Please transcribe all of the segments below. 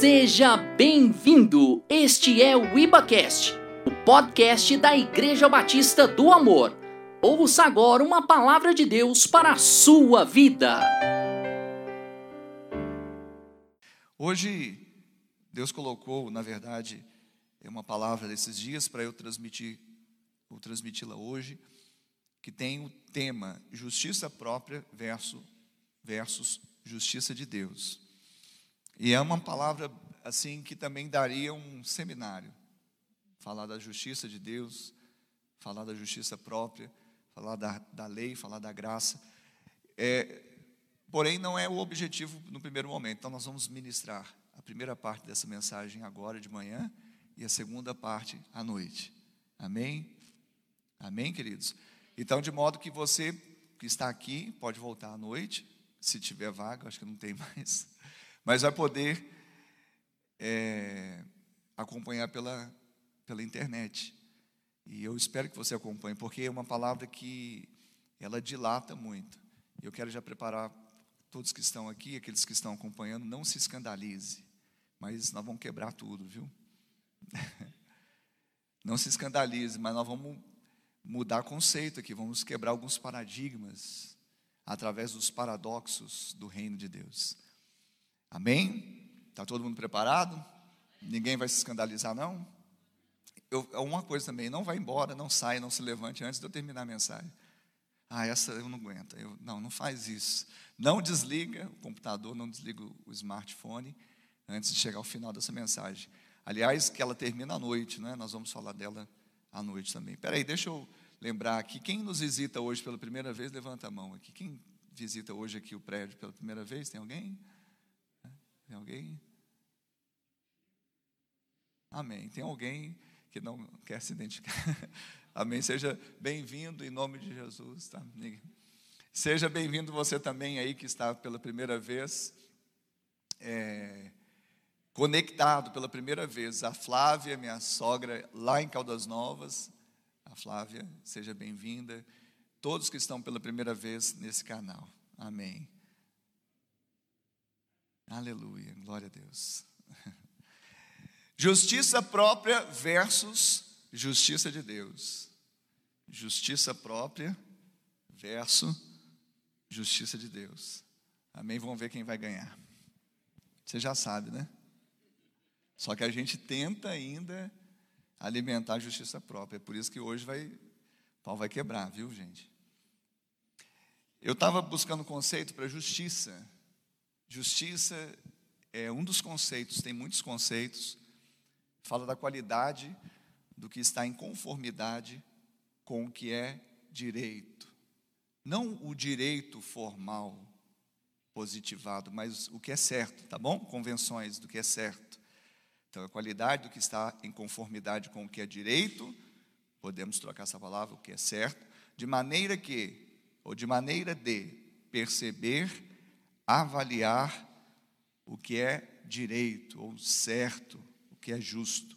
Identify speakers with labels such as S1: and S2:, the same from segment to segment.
S1: Seja bem-vindo! Este é o IbaCast, o podcast da Igreja Batista do Amor. Ouça agora uma palavra de Deus para a sua vida.
S2: Hoje, Deus colocou, na verdade, uma palavra desses dias para eu transmitir, ou transmiti-la hoje, que tem o tema justiça própria versus, versus justiça de Deus. E é uma palavra assim que também daria um seminário. Falar da justiça de Deus, falar da justiça própria, falar da, da lei, falar da graça. É, porém, não é o objetivo no primeiro momento. Então, nós vamos ministrar a primeira parte dessa mensagem agora de manhã e a segunda parte à noite. Amém? Amém, queridos? Então, de modo que você que está aqui pode voltar à noite, se tiver vaga, acho que não tem mais mas vai poder é, acompanhar pela, pela internet. E eu espero que você acompanhe, porque é uma palavra que ela dilata muito. Eu quero já preparar todos que estão aqui, aqueles que estão acompanhando, não se escandalize, mas nós vamos quebrar tudo, viu? não se escandalize, mas nós vamos mudar conceito aqui, vamos quebrar alguns paradigmas através dos paradoxos do reino de Deus. Amém? Está todo mundo preparado? Ninguém vai se escandalizar, não? Eu, é uma coisa também, não vai embora, não saia, não se levante antes de eu terminar a mensagem. Ah, essa eu não aguento. Eu, não, não faz isso. Não desliga o computador, não desliga o smartphone antes de chegar ao final dessa mensagem. Aliás, que ela termina à noite, né? Nós vamos falar dela à noite também. Peraí, deixa eu lembrar aqui. Quem nos visita hoje pela primeira vez, levanta a mão aqui. Quem visita hoje aqui o prédio pela primeira vez? Tem alguém? Tem alguém? Amém. Tem alguém que não quer se identificar? Amém. Seja bem-vindo em nome de Jesus. Tá? Seja bem-vindo você também aí que está pela primeira vez é, conectado pela primeira vez. A Flávia, minha sogra, lá em Caldas Novas. A Flávia, seja bem-vinda. Todos que estão pela primeira vez nesse canal. Amém. Aleluia, glória a Deus. Justiça própria versus justiça de Deus. Justiça própria versus justiça de Deus. Amém? Vamos ver quem vai ganhar. Você já sabe, né? Só que a gente tenta ainda alimentar a justiça própria. É por isso que hoje vai, pau vai quebrar, viu, gente? Eu estava buscando conceito para justiça. Justiça é um dos conceitos, tem muitos conceitos, fala da qualidade do que está em conformidade com o que é direito. Não o direito formal, positivado, mas o que é certo, tá bom? Convenções do que é certo. Então, a qualidade do que está em conformidade com o que é direito, podemos trocar essa palavra, o que é certo, de maneira que, ou de maneira de perceber avaliar o que é direito ou certo, o que é justo.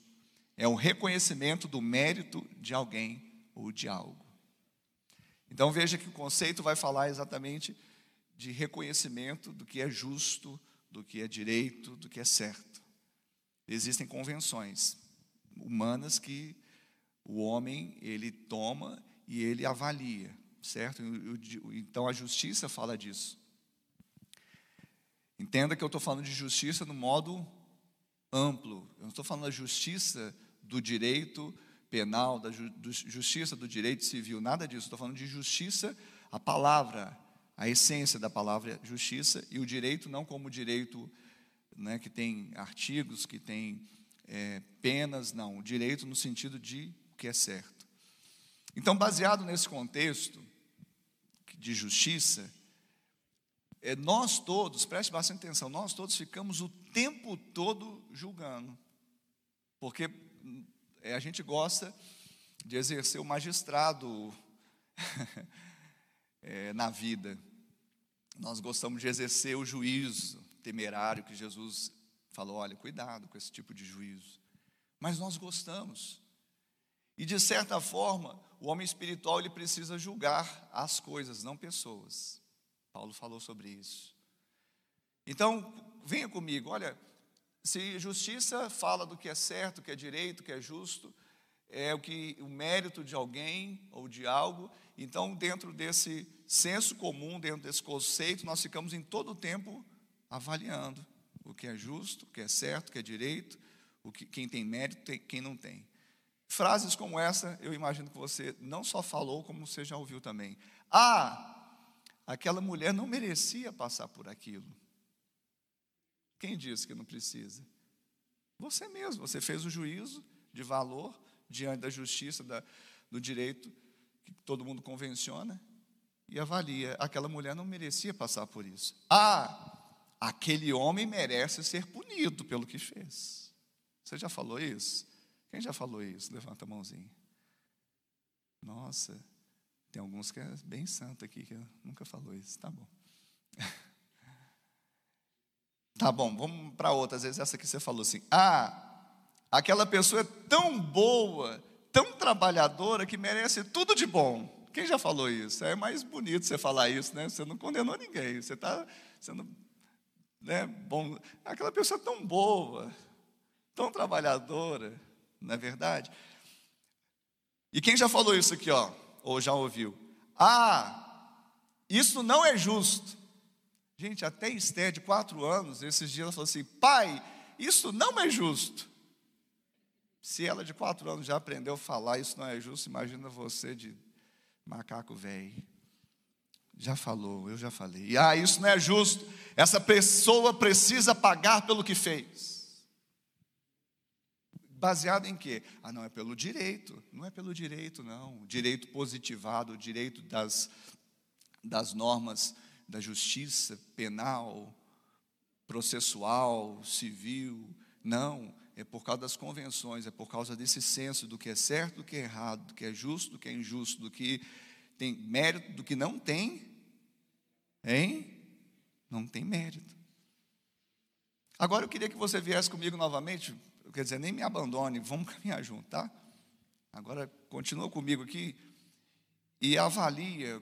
S2: É um reconhecimento do mérito de alguém ou de algo. Então veja que o conceito vai falar exatamente de reconhecimento do que é justo, do que é direito, do que é certo. Existem convenções humanas que o homem ele toma e ele avalia, certo? Então a justiça fala disso. Entenda que eu estou falando de justiça no modo amplo. Eu não estou falando da justiça do direito penal, da ju justiça do direito civil, nada disso. Estou falando de justiça, a palavra, a essência da palavra justiça e o direito não como direito né, que tem artigos, que tem é, penas, não. O direito no sentido de o que é certo. Então, baseado nesse contexto de justiça, é, nós todos, preste bastante atenção, nós todos ficamos o tempo todo julgando, porque é, a gente gosta de exercer o magistrado é, na vida, nós gostamos de exercer o juízo temerário que Jesus falou: olha, cuidado com esse tipo de juízo, mas nós gostamos, e de certa forma, o homem espiritual ele precisa julgar as coisas, não pessoas. Paulo falou sobre isso. Então, venha comigo, olha, Se justiça fala do que é certo, que é direito, que é justo, é o que o mérito de alguém ou de algo, então dentro desse senso comum, dentro desse conceito, nós ficamos em todo o tempo avaliando o que é justo, o que é certo, o que é direito, o que, quem tem mérito, quem não tem. Frases como essa, eu imagino que você não só falou, como você já ouviu também. Ah, aquela mulher não merecia passar por aquilo. Quem disse que não precisa? Você mesmo, você fez o juízo de valor diante da justiça, da, do direito que todo mundo convenciona e avalia. Aquela mulher não merecia passar por isso. Ah, aquele homem merece ser punido pelo que fez. Você já falou isso? Quem já falou isso? Levanta a mãozinha. Nossa, tem alguns que é bem santo aqui, que nunca falou isso. Tá bom. Tá bom, vamos para outra. Às vezes essa aqui você falou assim: ah, aquela pessoa é tão boa, tão trabalhadora, que merece tudo de bom. Quem já falou isso? É mais bonito você falar isso, né? Você não condenou ninguém, você está sendo né, bom. Aquela pessoa é tão boa, tão trabalhadora, não é verdade? E quem já falou isso aqui, ó, ou já ouviu? Ah, isso não é justo. Gente, até Esté, de quatro anos, esses dias ela falou assim: pai, isso não é justo. Se ela de quatro anos já aprendeu a falar, isso não é justo, imagina você de macaco velho. Já falou, eu já falei. Ah, isso não é justo. Essa pessoa precisa pagar pelo que fez. Baseado em quê? Ah, não, é pelo direito. Não é pelo direito, não. Direito positivado, direito das, das normas da justiça penal, processual, civil. Não, é por causa das convenções, é por causa desse senso do que é certo, do que é errado, do que é justo, do que é injusto, do que tem mérito, do que não tem, hein? Não tem mérito. Agora eu queria que você viesse comigo novamente quer dizer, nem me abandone, vamos caminhar junto, tá? Agora, continua comigo aqui e avalia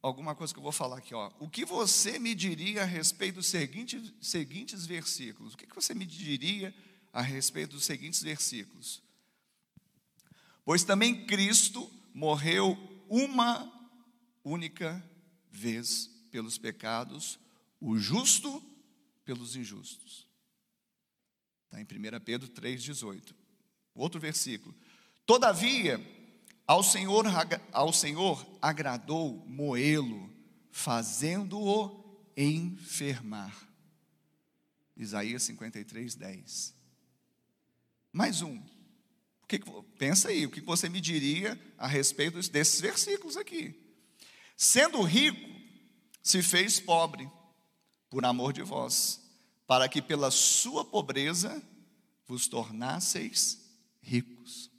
S2: alguma coisa que eu vou falar aqui, ó. O que você me diria a respeito dos seguintes, seguintes versículos? O que você me diria a respeito dos seguintes versículos? Pois também Cristo morreu uma única vez pelos pecados, o justo pelos injustos. Está em 1 Pedro 3,18. Outro versículo. Todavia, ao Senhor, ao Senhor agradou moê-lo, fazendo-o enfermar. Isaías 53, 10. Mais um. Que, pensa aí, o que você me diria a respeito desses versículos aqui? Sendo rico, se fez pobre, por amor de vós para que pela sua pobreza vos tornasseis ricos.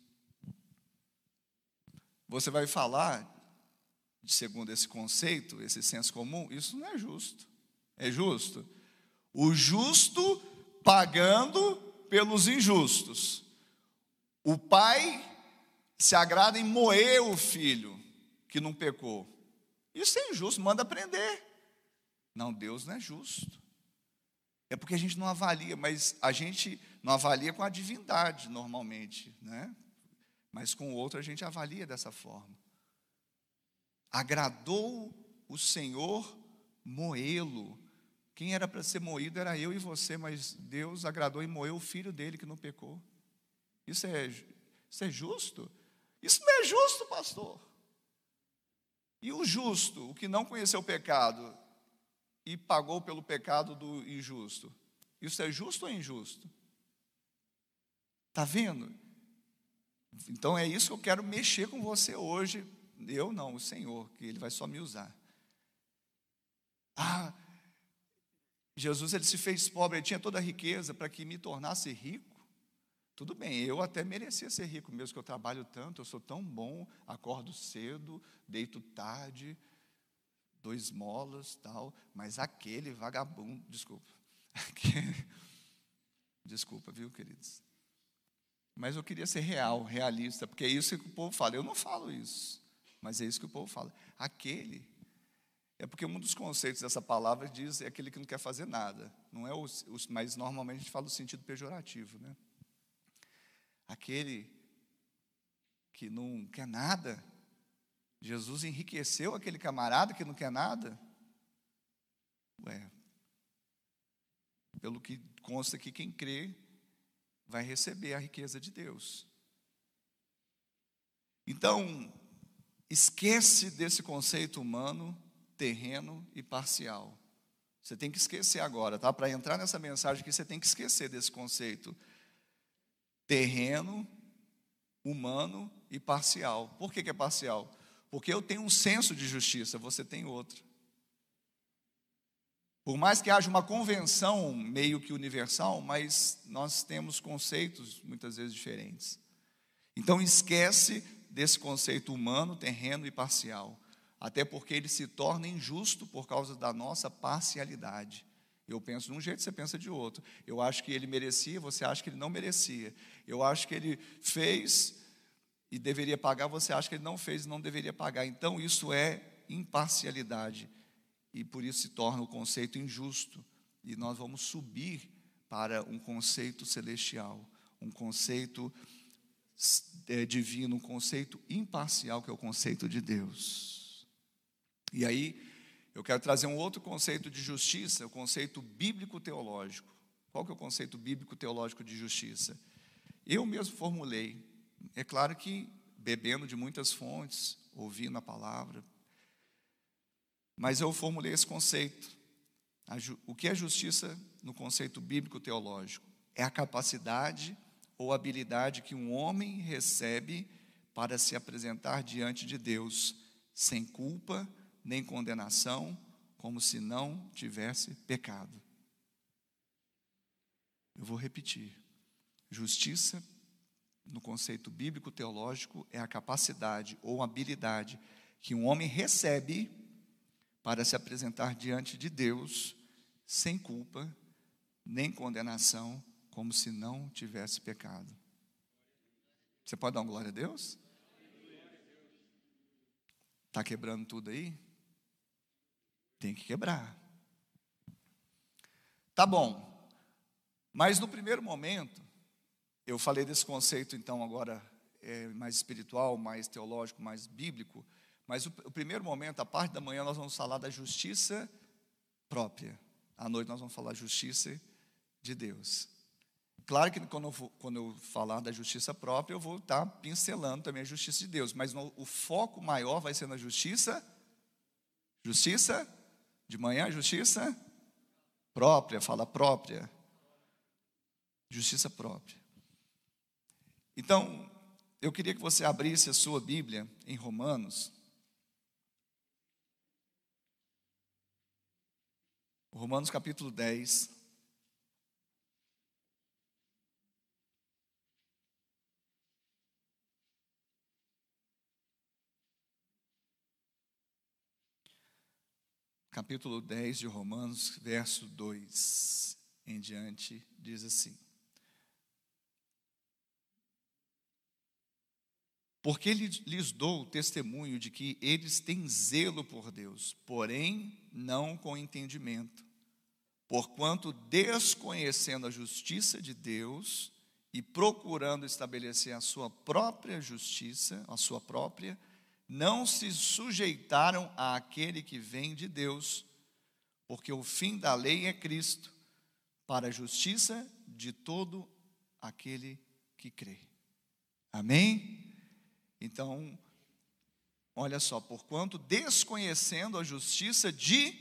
S2: Você vai falar, segundo esse conceito, esse senso comum, isso não é justo. É justo? O justo pagando pelos injustos. O pai se agrada em moer o filho que não pecou. Isso é injusto, manda prender. Não, Deus não é justo. É porque a gente não avalia, mas a gente não avalia com a divindade normalmente, né? Mas com o outro a gente avalia dessa forma. Agradou o Senhor moê-lo. Quem era para ser moído era eu e você, mas Deus agradou e moeu o filho dele que não pecou. Isso é, isso é justo? Isso não é justo, pastor. E o justo, o que não conheceu o pecado, e pagou pelo pecado do injusto. Isso é justo ou injusto? Está vendo? Então é isso que eu quero mexer com você hoje. Eu não, o Senhor, que Ele vai só me usar. Ah, Jesus ele se fez pobre, ele tinha toda a riqueza para que me tornasse rico. Tudo bem, eu até merecia ser rico, mesmo que eu trabalho tanto, eu sou tão bom, acordo cedo, deito tarde, dois molas, tal, mas aquele vagabundo, desculpa, aquele, desculpa, viu, queridos? Mas eu queria ser real, realista, porque é isso que o povo fala. Eu não falo isso, mas é isso que o povo fala. Aquele É porque um dos conceitos dessa palavra diz é aquele que não quer fazer nada. Não é o, o mas normalmente a gente fala o sentido pejorativo, né? Aquele que não quer nada. Jesus enriqueceu aquele camarada que não quer nada. Ué, pelo que consta que quem crê vai receber a riqueza de Deus. Então, esquece desse conceito humano terreno e parcial. Você tem que esquecer agora, tá? Para entrar nessa mensagem aqui, você tem que esquecer desse conceito terreno, humano e parcial. Por que, que é parcial? Porque eu tenho um senso de justiça, você tem outro. Por mais que haja uma convenção meio que universal, mas nós temos conceitos muitas vezes diferentes. Então esquece desse conceito humano, terreno e parcial até porque ele se torna injusto por causa da nossa parcialidade. Eu penso de um jeito, você pensa de outro. Eu acho que ele merecia, você acha que ele não merecia. Eu acho que ele fez e deveria pagar, você acha que ele não fez e não deveria pagar. Então, isso é imparcialidade. E por isso se torna o conceito injusto. E nós vamos subir para um conceito celestial, um conceito é, divino, um conceito imparcial, que é o conceito de Deus. E aí, eu quero trazer um outro conceito de justiça, o conceito bíblico-teológico. Qual que é o conceito bíblico-teológico de justiça? Eu mesmo formulei. É claro que bebendo de muitas fontes, ouvindo a palavra, mas eu formulei esse conceito. O que é justiça no conceito bíblico-teológico? É a capacidade ou habilidade que um homem recebe para se apresentar diante de Deus sem culpa nem condenação, como se não tivesse pecado. Eu vou repetir. Justiça, no conceito bíblico teológico, é a capacidade ou habilidade que um homem recebe para se apresentar diante de Deus sem culpa, nem condenação, como se não tivesse pecado. Você pode dar uma glória a Deus? Está quebrando tudo aí? Tem que quebrar. Tá bom. Mas no primeiro momento, eu falei desse conceito, então, agora é, mais espiritual, mais teológico, mais bíblico. Mas o, o primeiro momento, a parte da manhã, nós vamos falar da justiça própria. À noite, nós vamos falar justiça de Deus. Claro que quando eu, for, quando eu falar da justiça própria, eu vou estar pincelando também a justiça de Deus, mas no, o foco maior vai ser na justiça, justiça de manhã, justiça própria, fala própria. Justiça própria. Então, eu queria que você abrisse a sua Bíblia em Romanos. Romanos capítulo 10. capítulo 10 de Romanos, verso 2 em diante, diz assim: Porque lhes dou o testemunho de que eles têm zelo por Deus, porém não com entendimento. Porquanto, desconhecendo a justiça de Deus e procurando estabelecer a sua própria justiça, a sua própria, não se sujeitaram àquele que vem de Deus, porque o fim da lei é Cristo, para a justiça de todo aquele que crê. Amém? Então, olha só, porquanto desconhecendo a justiça de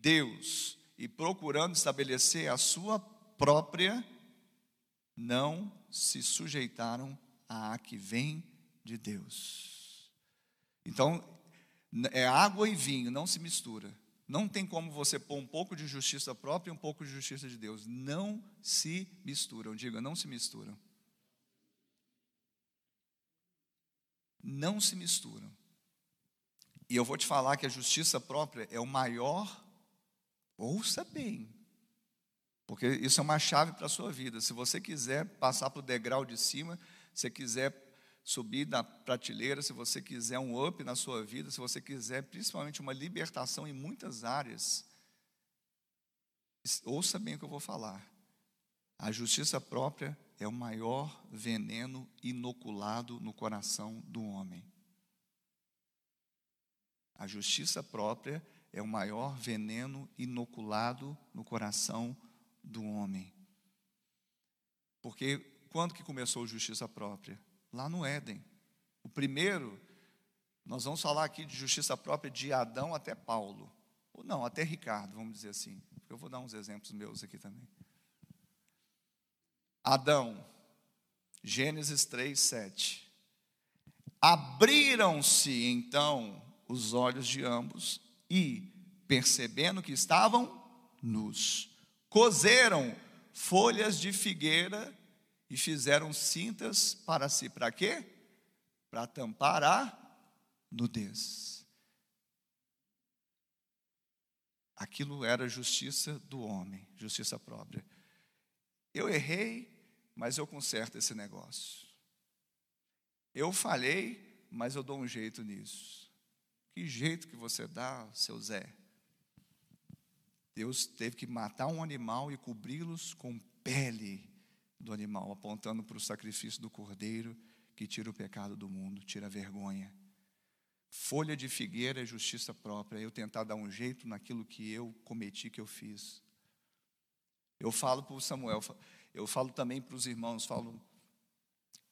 S2: Deus e procurando estabelecer a sua própria, não se sujeitaram à que vem de Deus. Então, é água e vinho, não se mistura. Não tem como você pôr um pouco de justiça própria e um pouco de justiça de Deus. Não se misturam. Diga, não se misturam. Não se misturam. E eu vou te falar que a justiça própria é o maior, ouça bem, porque isso é uma chave para a sua vida. Se você quiser passar para o degrau de cima, se quiser subir da prateleira, se você quiser um up na sua vida, se você quiser principalmente uma libertação em muitas áreas, ouça bem o que eu vou falar. A justiça própria é o maior veneno inoculado no coração do homem. A justiça própria é o maior veneno inoculado no coração do homem. Porque quando que começou a justiça própria? Lá no Éden. O primeiro, nós vamos falar aqui de justiça própria de Adão até Paulo. Ou não, até Ricardo, vamos dizer assim. Eu vou dar uns exemplos meus aqui também. Adão, Gênesis 3, 7. Abriram-se então os olhos de ambos e, percebendo que estavam nus, cozeram folhas de figueira e fizeram cintas para si. Para quê? Para tampar a nudez. Aquilo era justiça do homem, justiça própria. Eu errei, mas eu conserto esse negócio. Eu falhei, mas eu dou um jeito nisso. Que jeito que você dá, seu Zé? Deus teve que matar um animal e cobri-los com pele do animal, apontando para o sacrifício do cordeiro que tira o pecado do mundo, tira a vergonha. Folha de figueira é justiça própria, eu tentar dar um jeito naquilo que eu cometi, que eu fiz. Eu falo para o Samuel, eu falo também para os irmãos, falo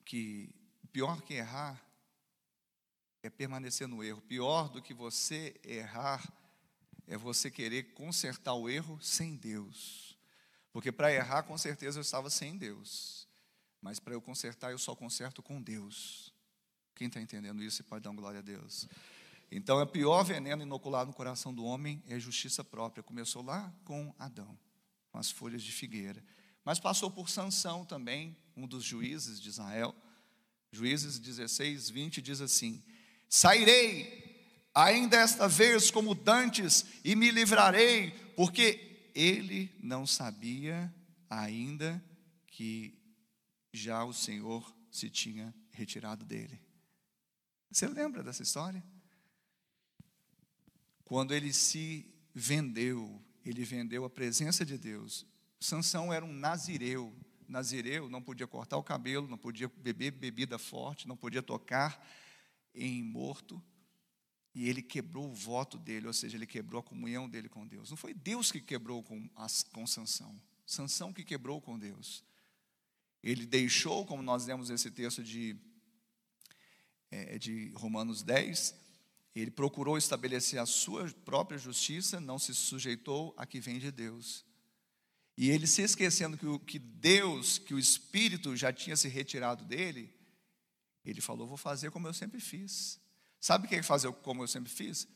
S2: que pior que errar é permanecer no erro. Pior do que você errar é você querer consertar o erro sem Deus. Porque para errar, com certeza eu estava sem Deus. Mas para eu consertar, eu só conserto com Deus. Quem está entendendo isso pode dar um glória a Deus. Então, o pior veneno inoculado no coração do homem é justiça própria. Começou lá com Adão, com as folhas de figueira. Mas passou por Sansão também, um dos juízes de Israel. Juízes 16, 20 diz assim: Sairei ainda esta vez como dantes, e me livrarei, porque ele não sabia ainda que já o Senhor se tinha retirado dele. Você lembra dessa história? Quando ele se vendeu, ele vendeu a presença de Deus. Sansão era um nazireu. Nazireu não podia cortar o cabelo, não podia beber bebida forte, não podia tocar em morto, e ele quebrou o voto dele, ou seja, ele quebrou a comunhão dele com Deus. Não foi Deus que quebrou com, as, com Sansão, Sansão que quebrou com Deus. Ele deixou, como nós lemos esse texto de, é, de Romanos 10, ele procurou estabelecer a sua própria justiça, não se sujeitou a que vem de Deus. E ele se esquecendo que, o, que Deus, que o Espírito já tinha se retirado dele, ele falou: Vou fazer como eu sempre fiz. Sabe o que é fazer como eu sempre fiz?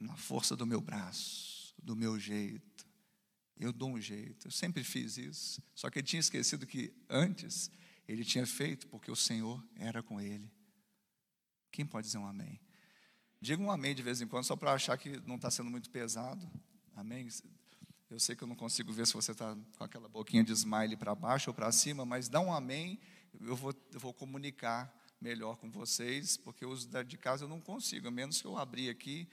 S2: Na força do meu braço, do meu jeito. Eu dou um jeito. Eu sempre fiz isso. Só que ele tinha esquecido que antes ele tinha feito porque o Senhor era com ele. Quem pode dizer um amém? Diga um amém de vez em quando, só para achar que não está sendo muito pesado. Amém? Eu sei que eu não consigo ver se você está com aquela boquinha de smile para baixo ou para cima, mas dá um amém, eu vou, eu vou comunicar melhor com vocês, porque os de casa eu não consigo, a menos que eu abrir aqui,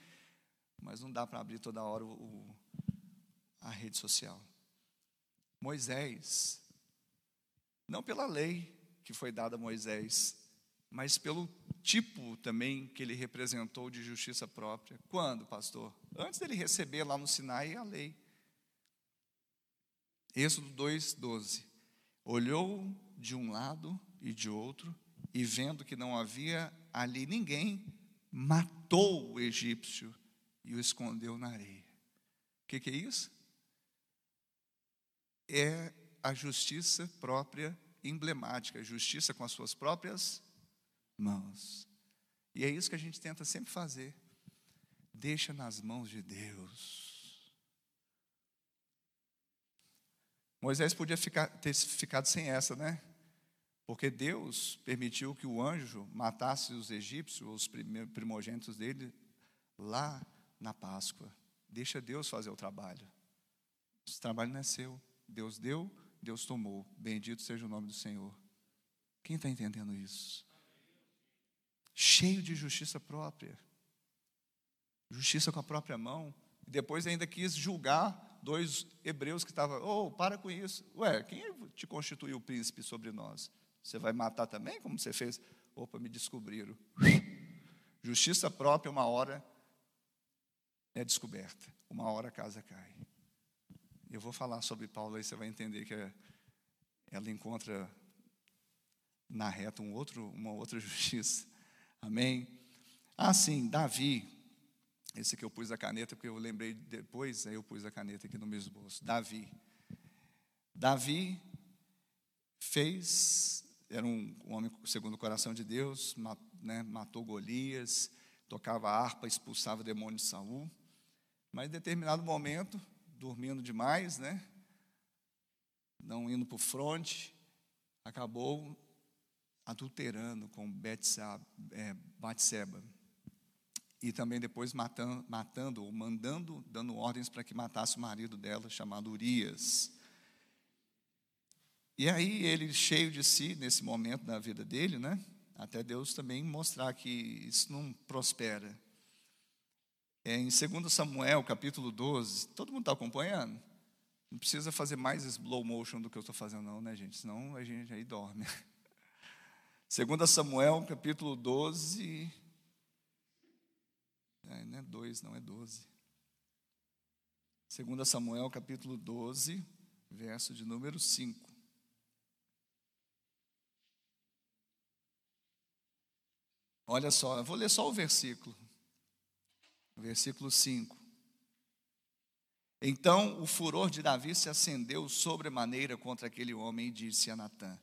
S2: mas não dá para abrir toda hora o, o, a rede social. Moisés, não pela lei que foi dada a Moisés, mas pelo tipo também que ele representou de justiça própria. Quando, pastor? Antes dele receber lá no Sinai a lei. Êxodo 2:12. Olhou de um lado e de outro e vendo que não havia ali ninguém, matou o egípcio e o escondeu na areia. O que, que, é isso? É a justiça própria emblemática, a justiça com as suas próprias mãos. E é isso que a gente tenta sempre fazer. Deixa nas mãos de Deus. Moisés podia ficar, ter ficado sem essa, né? Porque Deus permitiu que o anjo matasse os egípcios, os primogênitos dele, lá na Páscoa. Deixa Deus fazer o trabalho. Esse trabalho não é seu. Deus deu, Deus tomou. Bendito seja o nome do Senhor. Quem está entendendo isso? Cheio de justiça própria, justiça com a própria mão. E depois ainda quis julgar dois hebreus que estavam, oh, para com isso. Ué, quem te constituiu príncipe sobre nós? Você vai matar também, como você fez? Opa, me descobriram. Justiça própria, uma hora é descoberta, uma hora a casa cai. Eu vou falar sobre Paulo aí, você vai entender que ela encontra na reta um outro, uma outra justiça. Amém? Ah, sim, Davi. Esse aqui eu pus a caneta, porque eu lembrei depois, aí eu pus a caneta aqui no meu esboço. Davi. Davi fez, era um homem segundo o coração de Deus, né, matou Golias, tocava harpa, expulsava demônios de Saul. Mas em determinado momento, dormindo demais, né? Não indo para o fronte, acabou adulterando com Batseba. E também depois matando, matando ou mandando, dando ordens para que matasse o marido dela, chamado Urias. E aí ele, cheio de si, nesse momento da vida dele, né? Até Deus também mostrar que isso não prospera. É em 2 Samuel, capítulo 12, todo mundo está acompanhando? Não precisa fazer mais slow motion do que eu estou fazendo, não, né, gente? Senão a gente aí dorme. 2 Samuel, capítulo 12. É, não é 2, não é 12. 2 Samuel, capítulo 12, verso de número 5. Olha só, vou ler só o versículo. Versículo 5. Então o furor de Davi se acendeu sobremaneira contra aquele homem e disse a Natã: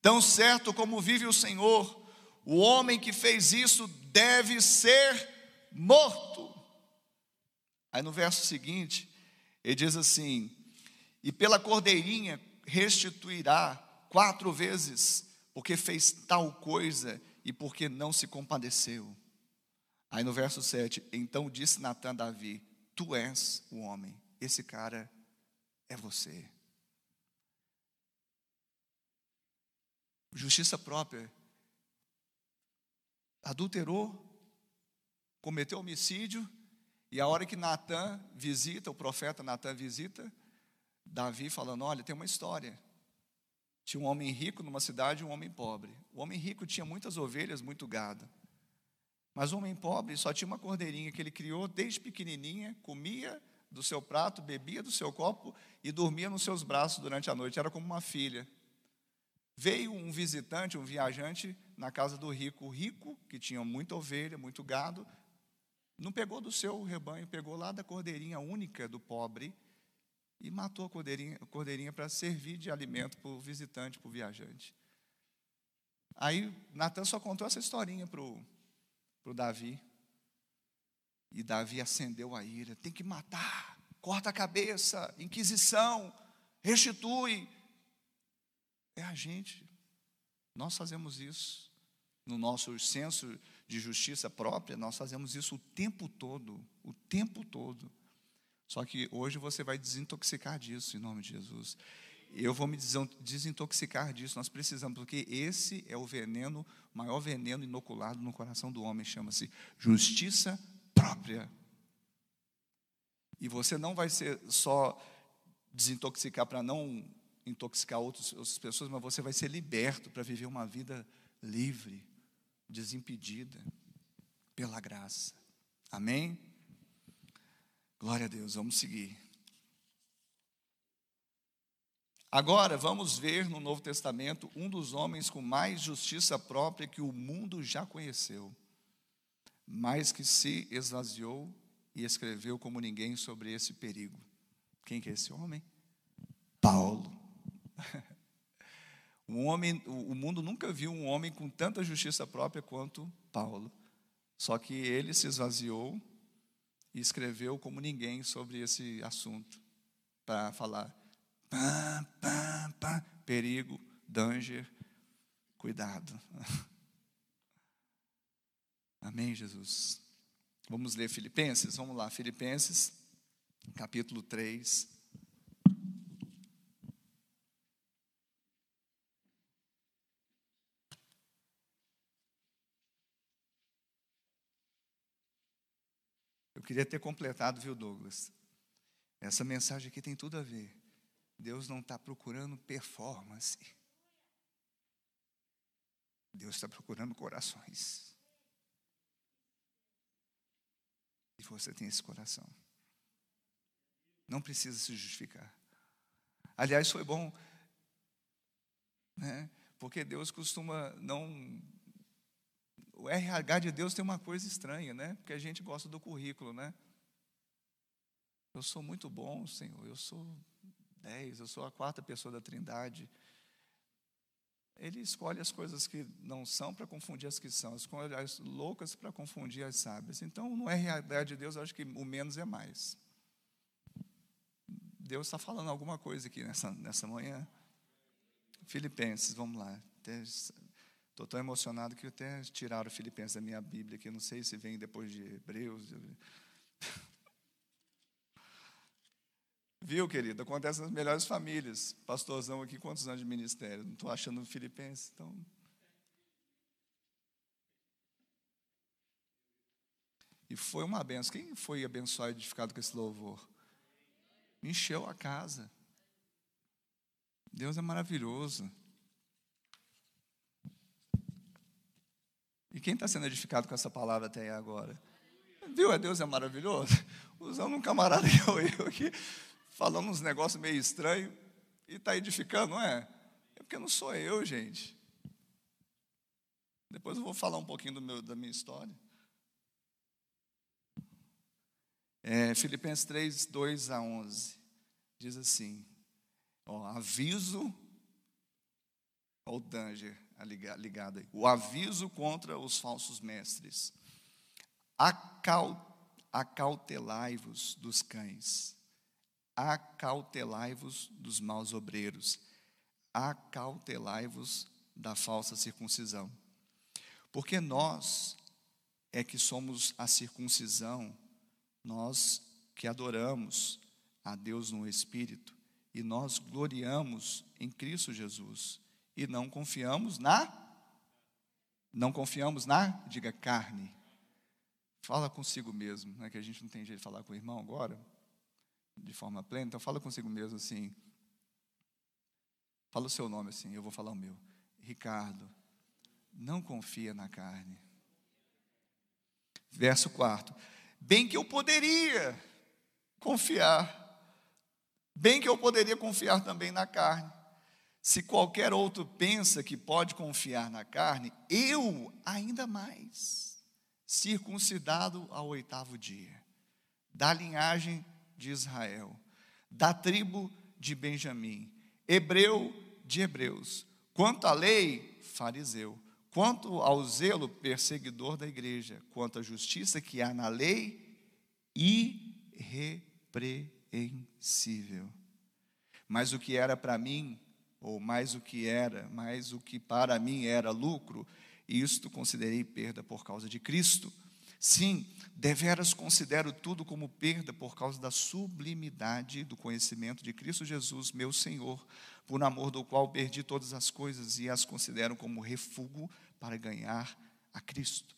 S2: Tão certo como vive o Senhor, o homem que fez isso deve ser morto. Aí no verso seguinte, ele diz assim: E pela cordeirinha restituirá quatro vezes, porque fez tal coisa e porque não se compadeceu. Aí no verso 7, então disse Natan a Davi: Tu és o homem, esse cara é você. Justiça própria. Adulterou, cometeu homicídio, e a hora que Natan visita, o profeta Natan visita, Davi falando: Olha, tem uma história. Tinha um homem rico numa cidade e um homem pobre. O homem rico tinha muitas ovelhas, muito gado. Mas o homem pobre só tinha uma cordeirinha que ele criou desde pequenininha, comia do seu prato, bebia do seu copo e dormia nos seus braços durante a noite. Era como uma filha. Veio um visitante, um viajante, na casa do rico. O rico, que tinha muita ovelha, muito gado, não pegou do seu rebanho, pegou lá da cordeirinha única do pobre e matou a cordeirinha, cordeirinha para servir de alimento para o visitante, para o viajante. Aí Natan só contou essa historinha para o Davi. E Davi acendeu a ira: tem que matar, corta a cabeça, inquisição, restitui. É a gente, nós fazemos isso. No nosso senso de justiça própria, nós fazemos isso o tempo todo, o tempo todo. Só que hoje você vai desintoxicar disso em nome de Jesus eu vou me desintoxicar disso. Nós precisamos, porque esse é o veneno, o maior veneno inoculado no coração do homem, chama-se justiça própria. E você não vai ser só desintoxicar para não intoxicar outros, outras pessoas, mas você vai ser liberto para viver uma vida livre, desimpedida, pela graça. Amém? Glória a Deus, vamos seguir. Agora, vamos ver no Novo Testamento um dos homens com mais justiça própria que o mundo já conheceu, mas que se esvaziou e escreveu como ninguém sobre esse perigo. Quem que é esse homem? Paulo. Um homem, o mundo nunca viu um homem com tanta justiça própria quanto Paulo. Só que ele se esvaziou e escreveu como ninguém sobre esse assunto, para falar Pá, pá, pá. Perigo, danger, cuidado. Amém, Jesus? Vamos ler Filipenses? Vamos lá, Filipenses, capítulo 3. Queria ter completado, viu, Douglas? Essa mensagem aqui tem tudo a ver. Deus não está procurando performance. Deus está procurando corações. E você tem esse coração. Não precisa se justificar. Aliás, foi bom, né? Porque Deus costuma não. O RH de Deus tem uma coisa estranha, né? Porque a gente gosta do currículo, né? Eu sou muito bom, Senhor. Eu sou dez, eu sou a quarta pessoa da Trindade. Ele escolhe as coisas que não são para confundir as que são, escolhe as loucas para confundir as sábias. Então, no RH de Deus, eu acho que o menos é mais. Deus está falando alguma coisa aqui nessa, nessa manhã. Filipenses, vamos lá. Estou tão emocionado que até tiraram Filipenses da minha Bíblia, que não sei se vem depois de Hebreus. Viu, querido? Acontece nas melhores famílias. Pastorzão aqui, quantos anos de ministério? Não estou achando Filipenses, então. E foi uma benção. Quem foi abençoado e edificado com esse louvor? encheu a casa. Deus é maravilhoso. E quem está sendo edificado com essa palavra até agora? Viu? É Deus é maravilhoso. Usando um camarada que eu, eu aqui, falando uns negócios meio estranhos, e está edificando, não é? É porque não sou eu, gente. Depois eu vou falar um pouquinho meu, da minha história. É, Filipenses 3, 2 a 11, diz assim: ó, aviso ao danger ligado aí, o aviso contra os falsos mestres. Acautelai-vos dos cães, acautelai-vos dos maus obreiros, acautelai-vos da falsa circuncisão. Porque nós é que somos a circuncisão nós que adoramos a Deus no Espírito e nós gloriamos em Cristo Jesus e não confiamos na não confiamos na diga carne. Fala consigo mesmo, não é que a gente não tem jeito de falar com o irmão agora de forma plena, então fala consigo mesmo assim. Fala o seu nome assim, eu vou falar o meu. Ricardo, não confia na carne. Verso 4 Bem que eu poderia confiar, bem que eu poderia confiar também na carne. Se qualquer outro pensa que pode confiar na carne, eu ainda mais, circuncidado ao oitavo dia, da linhagem de Israel, da tribo de Benjamim, hebreu de hebreus, quanto à lei, fariseu, Quanto ao zelo perseguidor da igreja, quanto à justiça que há na lei, irrepreensível. Mas o que era para mim, ou mais o que era, mais o que para mim era lucro, isto considerei perda por causa de Cristo. Sim, deveras considero tudo como perda por causa da sublimidade do conhecimento de Cristo Jesus, meu Senhor, por amor do qual perdi todas as coisas e as considero como refúgio para ganhar a Cristo.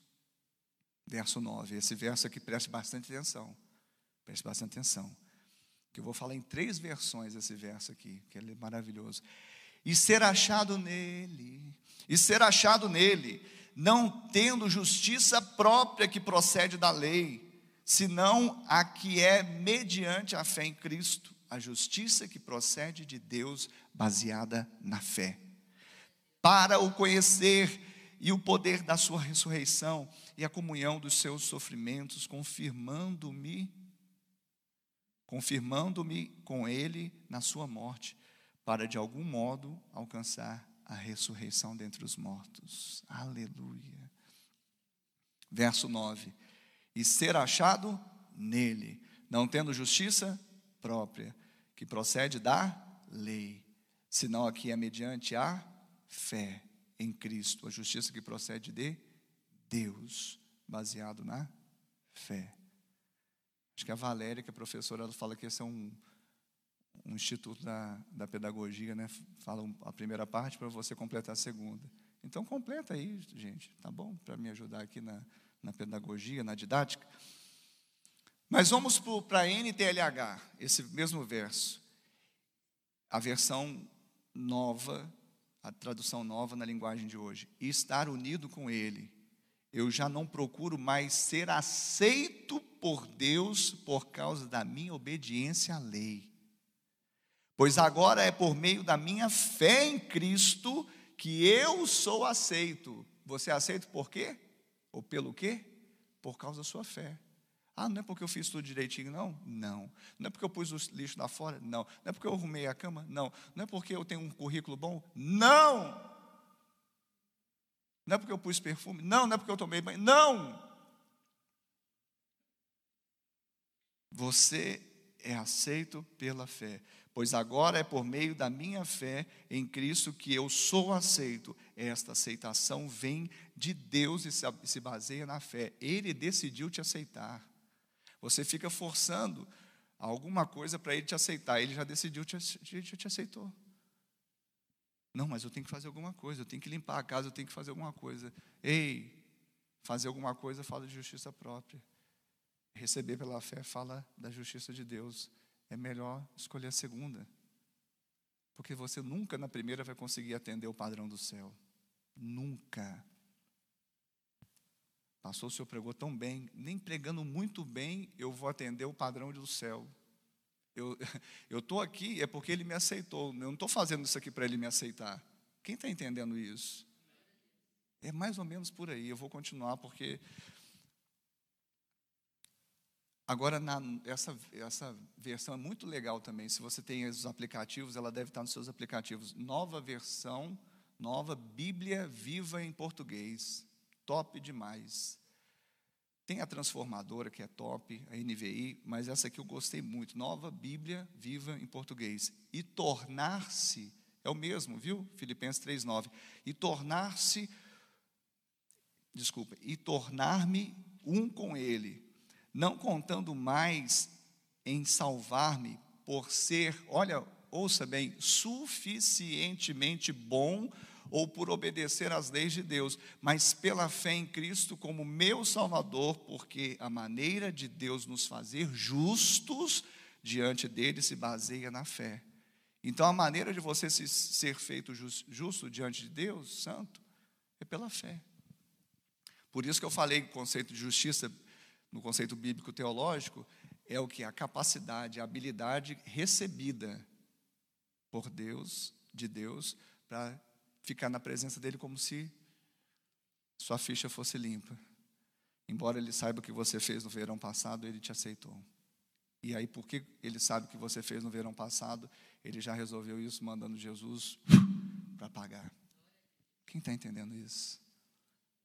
S2: Verso 9. Esse verso aqui preste bastante atenção. Preste bastante atenção. Que eu vou falar em três versões esse verso aqui, que ele é maravilhoso. E ser achado nele, e ser achado nele, não tendo justiça própria que procede da lei, senão a que é mediante a fé em Cristo, a justiça que procede de Deus, baseada na fé. Para o conhecer e o poder da sua ressurreição e a comunhão dos seus sofrimentos, confirmando-me, confirmando-me com ele na sua morte, para de algum modo alcançar a ressurreição dentre os mortos. Aleluia. Verso 9: E ser achado nele, não tendo justiça própria, que procede da lei, senão aqui é mediante a fé em Cristo, a justiça que procede de Deus, baseado na fé. Acho que a Valéria, que é professora, ela fala que esse é um, um instituto da, da pedagogia, né? Fala a primeira parte para você completar a segunda. Então completa aí, gente, tá bom? Para me ajudar aqui na, na pedagogia, na didática. Mas vamos para NTLH, esse mesmo verso. A versão nova, a tradução nova na linguagem de hoje. E estar unido com Ele. Eu já não procuro mais ser aceito por Deus por causa da minha obediência à lei. Pois agora é por meio da minha fé em Cristo que eu sou aceito. Você é aceito por quê? Ou pelo quê? Por causa da sua fé. Ah, não é porque eu fiz tudo direitinho, não? Não. Não é porque eu pus o lixo lá fora? Não. Não é porque eu arrumei a cama? Não. Não é porque eu tenho um currículo bom? Não. Não é porque eu pus perfume? Não. Não é porque eu tomei banho? Não. Você é aceito pela fé, pois agora é por meio da minha fé em Cristo que eu sou aceito. Esta aceitação vem de Deus e se baseia na fé. Ele decidiu te aceitar. Você fica forçando alguma coisa para ele te aceitar. Ele já decidiu, te, te, te aceitou. Não, mas eu tenho que fazer alguma coisa, eu tenho que limpar a casa, eu tenho que fazer alguma coisa. Ei, fazer alguma coisa fala de justiça própria. Receber pela fé fala da justiça de Deus. É melhor escolher a segunda. Porque você nunca na primeira vai conseguir atender o padrão do céu. Nunca. Pastor, o senhor pregou tão bem, nem pregando muito bem, eu vou atender o padrão do céu. Eu estou aqui é porque ele me aceitou. Eu não estou fazendo isso aqui para ele me aceitar. Quem está entendendo isso? É mais ou menos por aí. Eu vou continuar porque. Agora, na, essa, essa versão é muito legal também. Se você tem os aplicativos, ela deve estar nos seus aplicativos. Nova versão, nova Bíblia viva em português top demais. Tem a transformadora, que é top, a NVI, mas essa aqui eu gostei muito. Nova Bíblia Viva em português. E tornar-se, é o mesmo, viu? Filipenses 3,9. E tornar-se, desculpa, e tornar-me um com Ele, não contando mais em salvar-me por ser, olha, ouça bem, suficientemente bom ou por obedecer às leis de Deus, mas pela fé em Cristo como meu Salvador, porque a maneira de Deus nos fazer justos diante dele se baseia na fé. Então a maneira de você se, ser feito justo diante de Deus, santo, é pela fé. Por isso que eu falei o conceito de justiça, no conceito bíblico teológico, é o que? A capacidade, a habilidade recebida por Deus, de Deus, para ficar na presença dele como se sua ficha fosse limpa. Embora ele saiba o que você fez no verão passado, ele te aceitou. E aí, porque ele sabe o que você fez no verão passado, ele já resolveu isso mandando Jesus para pagar. Quem está entendendo isso?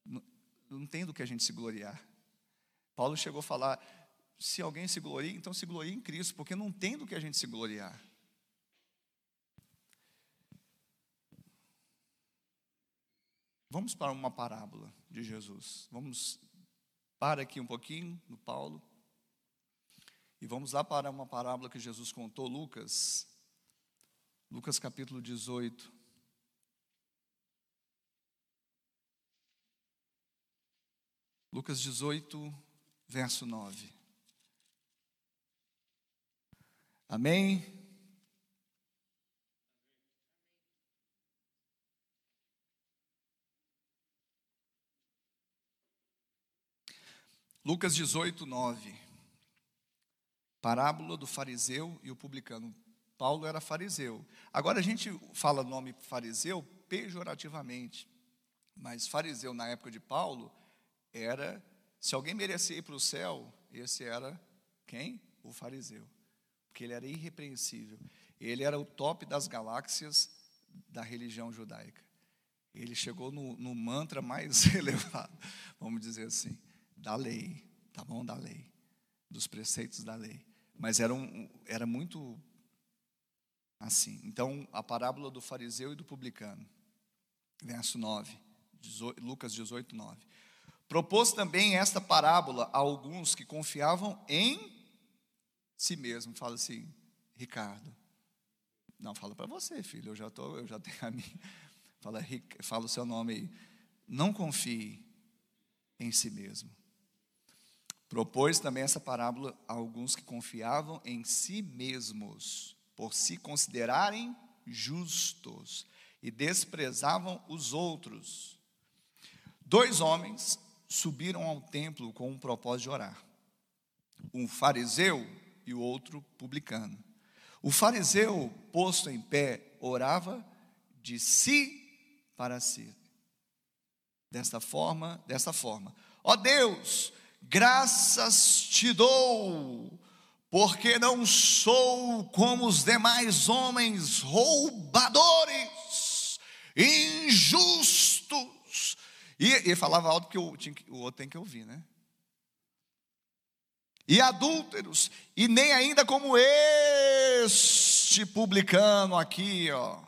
S2: Não, não tem do que a gente se gloriar. Paulo chegou a falar: se alguém se gloria, então se glorie em Cristo, porque não tem do que a gente se gloriar. Vamos para uma parábola de Jesus. Vamos para aqui um pouquinho no Paulo. E vamos lá para uma parábola que Jesus contou, Lucas. Lucas capítulo 18. Lucas 18, verso 9. Amém? Lucas 18, 9. Parábola do fariseu e o publicano. Paulo era fariseu. Agora a gente fala o nome fariseu pejorativamente. Mas fariseu na época de Paulo era, se alguém merecia ir para o céu, esse era quem? O fariseu. Porque ele era irrepreensível. Ele era o top das galáxias da religião judaica. Ele chegou no, no mantra mais elevado, vamos dizer assim da lei, tá bom? Da lei, dos preceitos da lei. Mas era, um, era muito assim. Então, a parábola do fariseu e do publicano, verso 9, 18, Lucas 18, 9. Propôs também esta parábola a alguns que confiavam em si mesmo. Fala assim, Ricardo. Não, fala para você, filho. Eu já tô, eu já tenho a minha. Fala, fala o seu nome aí. Não confie em si mesmo Propôs também essa parábola a alguns que confiavam em si mesmos, por se considerarem justos, e desprezavam os outros. Dois homens subiram ao templo com o propósito de orar. Um fariseu e o outro publicano. O fariseu, posto em pé, orava de si para si. Desta forma, desta forma. Ó Deus, graças te dou, porque não sou como os demais homens roubadores, injustos. E, e falava alto que o, o outro tem que ouvir, né? E adúlteros, e nem ainda como este publicano aqui, ó.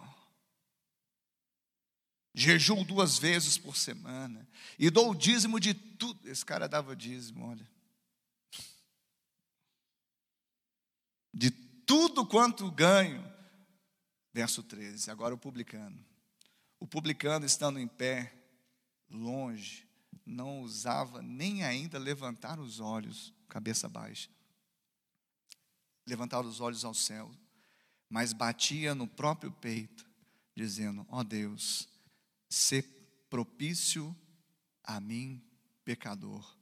S2: Jejuo duas vezes por semana. E dou o dízimo de tudo. Esse cara dava dízimo, olha. De tudo quanto ganho. Verso 13. Agora o publicano. O publicano estando em pé, longe, não usava nem ainda levantar os olhos, cabeça baixa. Levantar os olhos ao céu, mas batia no próprio peito, dizendo: Ó oh Deus, ser propício a mim, pecador.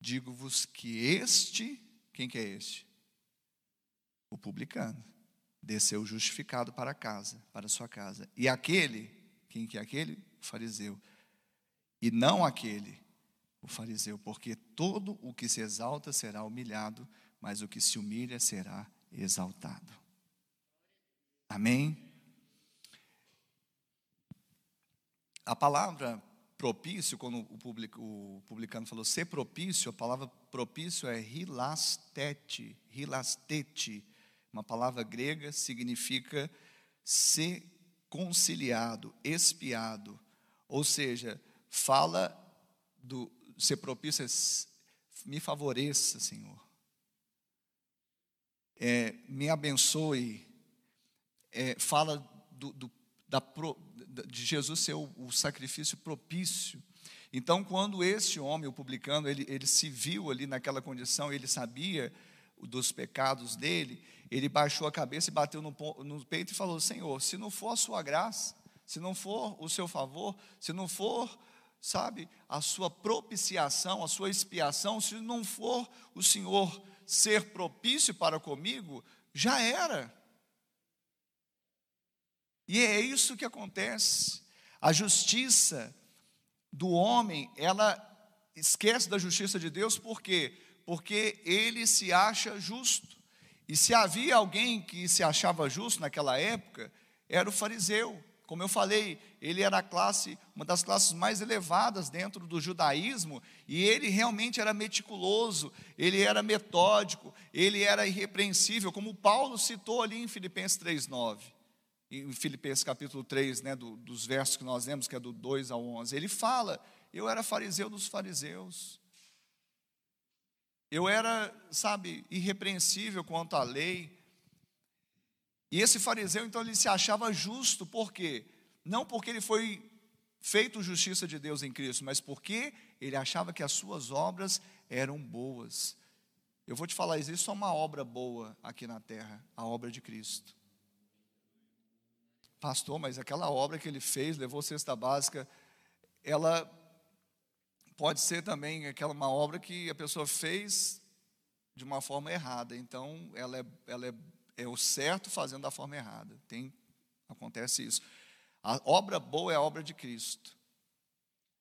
S2: Digo-vos que este, quem que é este? O publicano, desceu justificado para casa, para sua casa. E aquele, quem que é aquele? O fariseu. E não aquele, o fariseu, porque todo o que se exalta será humilhado, mas o que se humilha será exaltado. Amém? A palavra propício, quando o, public, o publicano falou ser propício, a palavra propício é hilastete, hilastete, uma palavra grega significa ser conciliado, expiado, ou seja, fala do ser propício, me favoreça, Senhor, é, me abençoe, é, fala do, do da, de Jesus ser o, o, sacrifício propício. Então, quando este homem, o publicano, ele, ele se viu ali naquela condição, ele sabia dos pecados dele, ele baixou a cabeça e bateu no, no peito e falou: Senhor, se não for a sua graça, se não for o seu favor, se não for, sabe, a sua propiciação, a sua expiação, se não for o Senhor ser propício para comigo, já era. E é isso que acontece. A justiça do homem, ela esquece da justiça de Deus, por quê? Porque ele se acha justo. E se havia alguém que se achava justo naquela época, era o fariseu. Como eu falei, ele era a classe, uma das classes mais elevadas dentro do judaísmo, e ele realmente era meticuloso, ele era metódico, ele era irrepreensível, como Paulo citou ali em Filipenses 3:9 em Filipenses capítulo 3, né, do, dos versos que nós lemos, que é do 2 ao 11, ele fala: Eu era fariseu dos fariseus. Eu era, sabe, irrepreensível quanto à lei. E esse fariseu, então, ele se achava justo, por quê? Não porque ele foi feito justiça de Deus em Cristo, mas porque ele achava que as suas obras eram boas. Eu vou te falar, existe só uma obra boa aqui na terra, a obra de Cristo. Pastor, mas aquela obra que ele fez, levou cesta básica, ela pode ser também aquela uma obra que a pessoa fez de uma forma errada. Então, ela é, ela é, é o certo fazendo da forma errada. Tem, acontece isso. A obra boa é a obra de Cristo.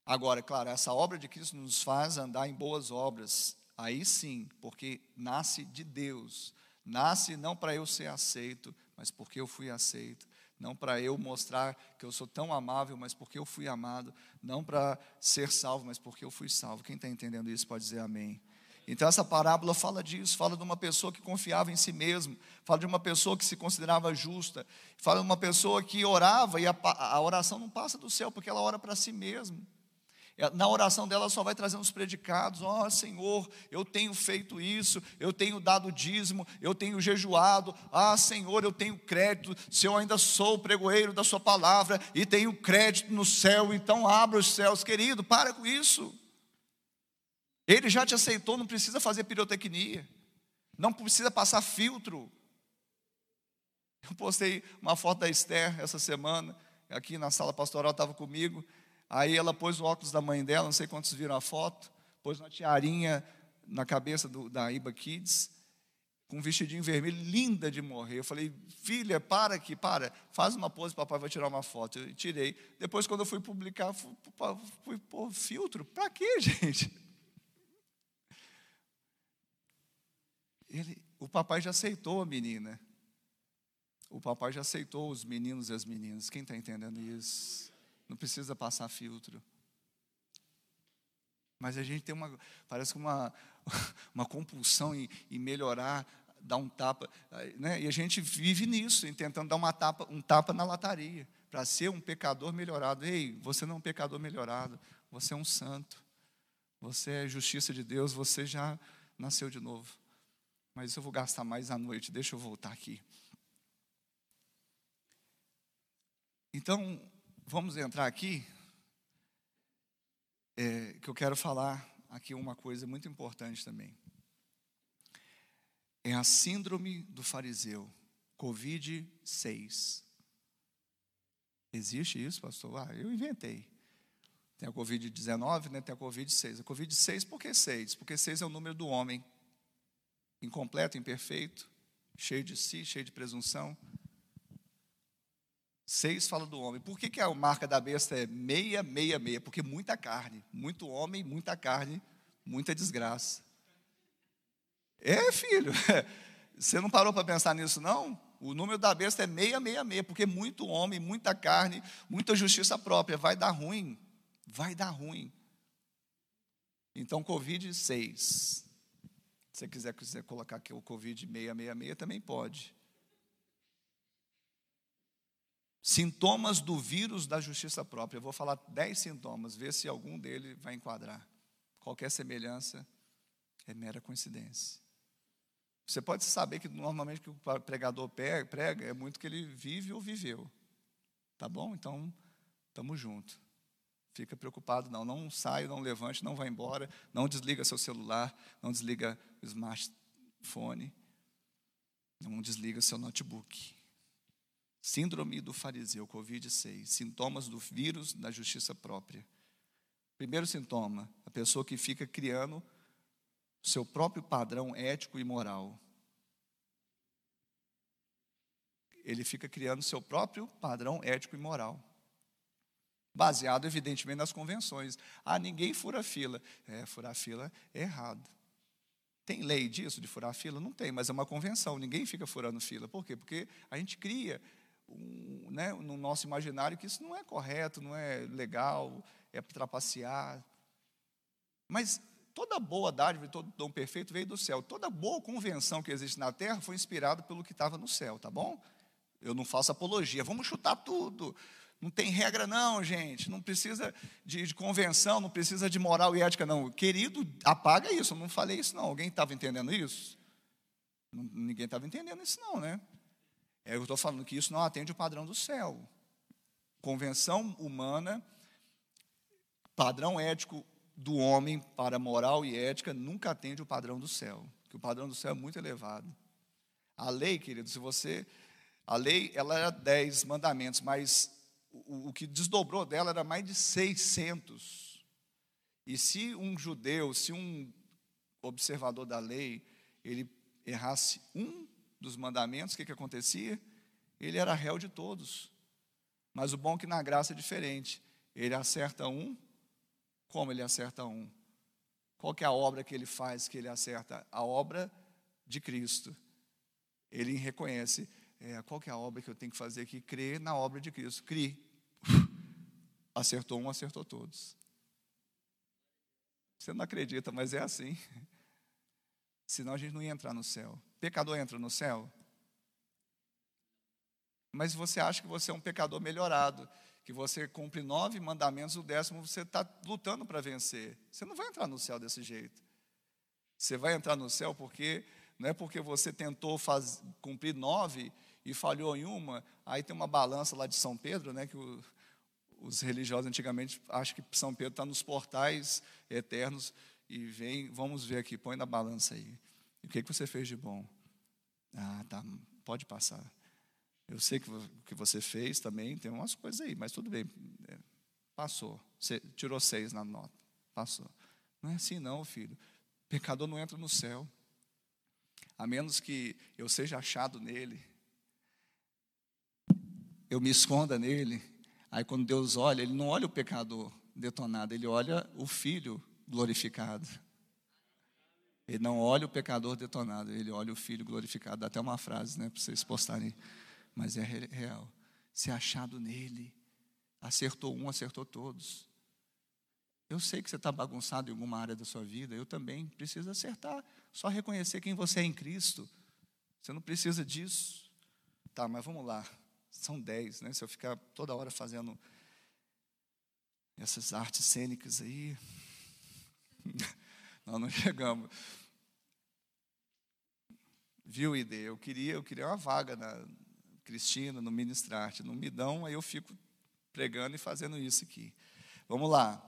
S2: Agora, claro, essa obra de Cristo nos faz andar em boas obras. Aí sim, porque nasce de Deus. Nasce não para eu ser aceito, mas porque eu fui aceito não para eu mostrar que eu sou tão amável, mas porque eu fui amado, não para ser salvo, mas porque eu fui salvo. Quem está entendendo isso pode dizer amém. Então, essa parábola fala disso, fala de uma pessoa que confiava em si mesmo, fala de uma pessoa que se considerava justa, fala de uma pessoa que orava e a, a oração não passa do céu, porque ela ora para si mesma. É, na oração dela só vai trazendo os predicados: Ó oh, Senhor, eu tenho feito isso, eu tenho dado dízimo, eu tenho jejuado. Ah, Senhor, eu tenho crédito. Se eu ainda sou pregoeiro da Sua palavra e tenho crédito no céu, então abra os céus, querido, para com isso. Ele já te aceitou, não precisa fazer pirotecnia. Não precisa passar filtro. Eu postei uma foto da Esther essa semana, aqui na sala pastoral, estava comigo. Aí ela pôs o óculos da mãe dela, não sei quantos viram a foto, pôs uma tiarinha na cabeça do, da Iba Kids, com um vestidinho vermelho, linda de morrer. Eu falei, filha, para aqui, para, faz uma pose, papai vai tirar uma foto. Eu tirei. Depois, quando eu fui publicar, fui, fui pôr filtro. Para quê, gente? Ele, o papai já aceitou a menina. O papai já aceitou os meninos e as meninas. Quem está entendendo isso? Não precisa passar filtro. Mas a gente tem uma, parece que uma, uma compulsão em, em melhorar, dar um tapa. Né? E a gente vive nisso, em tentando dar uma tapa, um tapa na lataria, para ser um pecador melhorado. Ei, você não é um pecador melhorado, você é um santo. Você é justiça de Deus, você já nasceu de novo mas eu vou gastar mais à noite, deixa eu voltar aqui. Então, vamos entrar aqui, é, que eu quero falar aqui uma coisa muito importante também. É a síndrome do fariseu, Covid-6. Existe isso, pastor? Ah, eu inventei. Tem a Covid-19, né? tem a Covid-6. A Covid-6, por que 6? Porque 6 é o número do homem incompleto, imperfeito, cheio de si, cheio de presunção. Seis fala do homem. Por que, que a marca da besta é meia, meia, meia? Porque muita carne, muito homem, muita carne, muita desgraça. É, filho, você não parou para pensar nisso, não? O número da besta é meia, meia, meia, porque muito homem, muita carne, muita justiça própria. Vai dar ruim, vai dar ruim. Então, Covid 6. Se você quiser, quiser colocar aqui o Covid 666, também pode. Sintomas do vírus da justiça própria. Eu vou falar dez sintomas, ver se algum dele vai enquadrar. Qualquer semelhança é mera coincidência. Você pode saber que normalmente que o pregador prega é muito que ele vive ou viveu. Tá bom? Então, estamos juntos. Fica preocupado, não. Não saia, não levante, não vá embora. Não desliga seu celular, não desliga o smartphone, não desliga seu notebook. Síndrome do fariseu, Covid-6. Sintomas do vírus da justiça própria. Primeiro sintoma, a pessoa que fica criando seu próprio padrão ético e moral. Ele fica criando seu próprio padrão ético e moral baseado evidentemente nas convenções. Ah, ninguém fura fila. É, furar fila é errado. Tem lei disso, de furar fila? Não tem, mas é uma convenção. Ninguém fica furando fila. Por quê? Porque a gente cria um, né, no nosso imaginário que isso não é correto, não é legal, é trapacear. Mas toda boa dádiva, todo dom perfeito veio do céu. Toda boa convenção que existe na terra foi inspirada pelo que estava no céu, tá bom? Eu não faço apologia. Vamos chutar tudo. Não tem regra, não, gente. Não precisa de, de, convenção, não precisa de moral e ética, não. Querido, apaga isso. Eu não falei isso, não. Alguém estava entendendo isso? Ninguém estava entendendo isso, não, né? É, eu estou falando que isso não atende o padrão do céu. Convenção humana, padrão ético do homem para moral e ética nunca atende o padrão do céu. Que o padrão do céu é muito elevado. A lei, querido, se você. A lei, ela era dez mandamentos, mas o, o que desdobrou dela era mais de 600. E se um judeu, se um observador da lei, ele errasse um dos mandamentos, o que, que acontecia? Ele era réu de todos. Mas o bom é que na graça é diferente. Ele acerta um, como ele acerta um? Qual que é a obra que ele faz que ele acerta? A obra de Cristo. Ele reconhece, é, qual que é a obra que eu tenho que fazer aqui? Crer na obra de Cristo. Crie. Acertou um, acertou todos. Você não acredita, mas é assim. Senão a gente não ia entrar no céu. Pecador entra no céu? Mas você acha que você é um pecador melhorado, que você cumpre nove mandamentos, o décimo você está lutando para vencer. Você não vai entrar no céu desse jeito. Você vai entrar no céu porque não é porque você tentou faz, cumprir nove e falhou em uma, aí tem uma balança lá de São Pedro, né, que o, os religiosos antigamente acham que São Pedro está nos portais eternos e vem, vamos ver aqui, põe na balança aí. O que, que você fez de bom? Ah, tá, pode passar. Eu sei que o que você fez também, tem umas coisas aí, mas tudo bem. É, passou. Você tirou seis na nota. Passou. Não é assim não, filho. Pecador não entra no céu. A menos que eu seja achado nele. Eu me esconda nele. Aí quando Deus olha, ele não olha o pecador detonado, ele olha o filho glorificado. Ele não olha o pecador detonado, ele olha o filho glorificado. Dá até uma frase, né, para vocês postarem, mas é real. Se achado nele, acertou um, acertou todos. Eu sei que você está bagunçado em alguma área da sua vida, eu também preciso acertar. Só reconhecer quem você é em Cristo. Você não precisa disso. Tá, mas vamos lá. São dez, né? Se eu ficar toda hora fazendo essas artes cênicas aí, nós não chegamos. Viu, ID? Eu queria, eu queria uma vaga na Cristina, no Ministrarte. Não me dão, aí eu fico pregando e fazendo isso aqui. Vamos lá.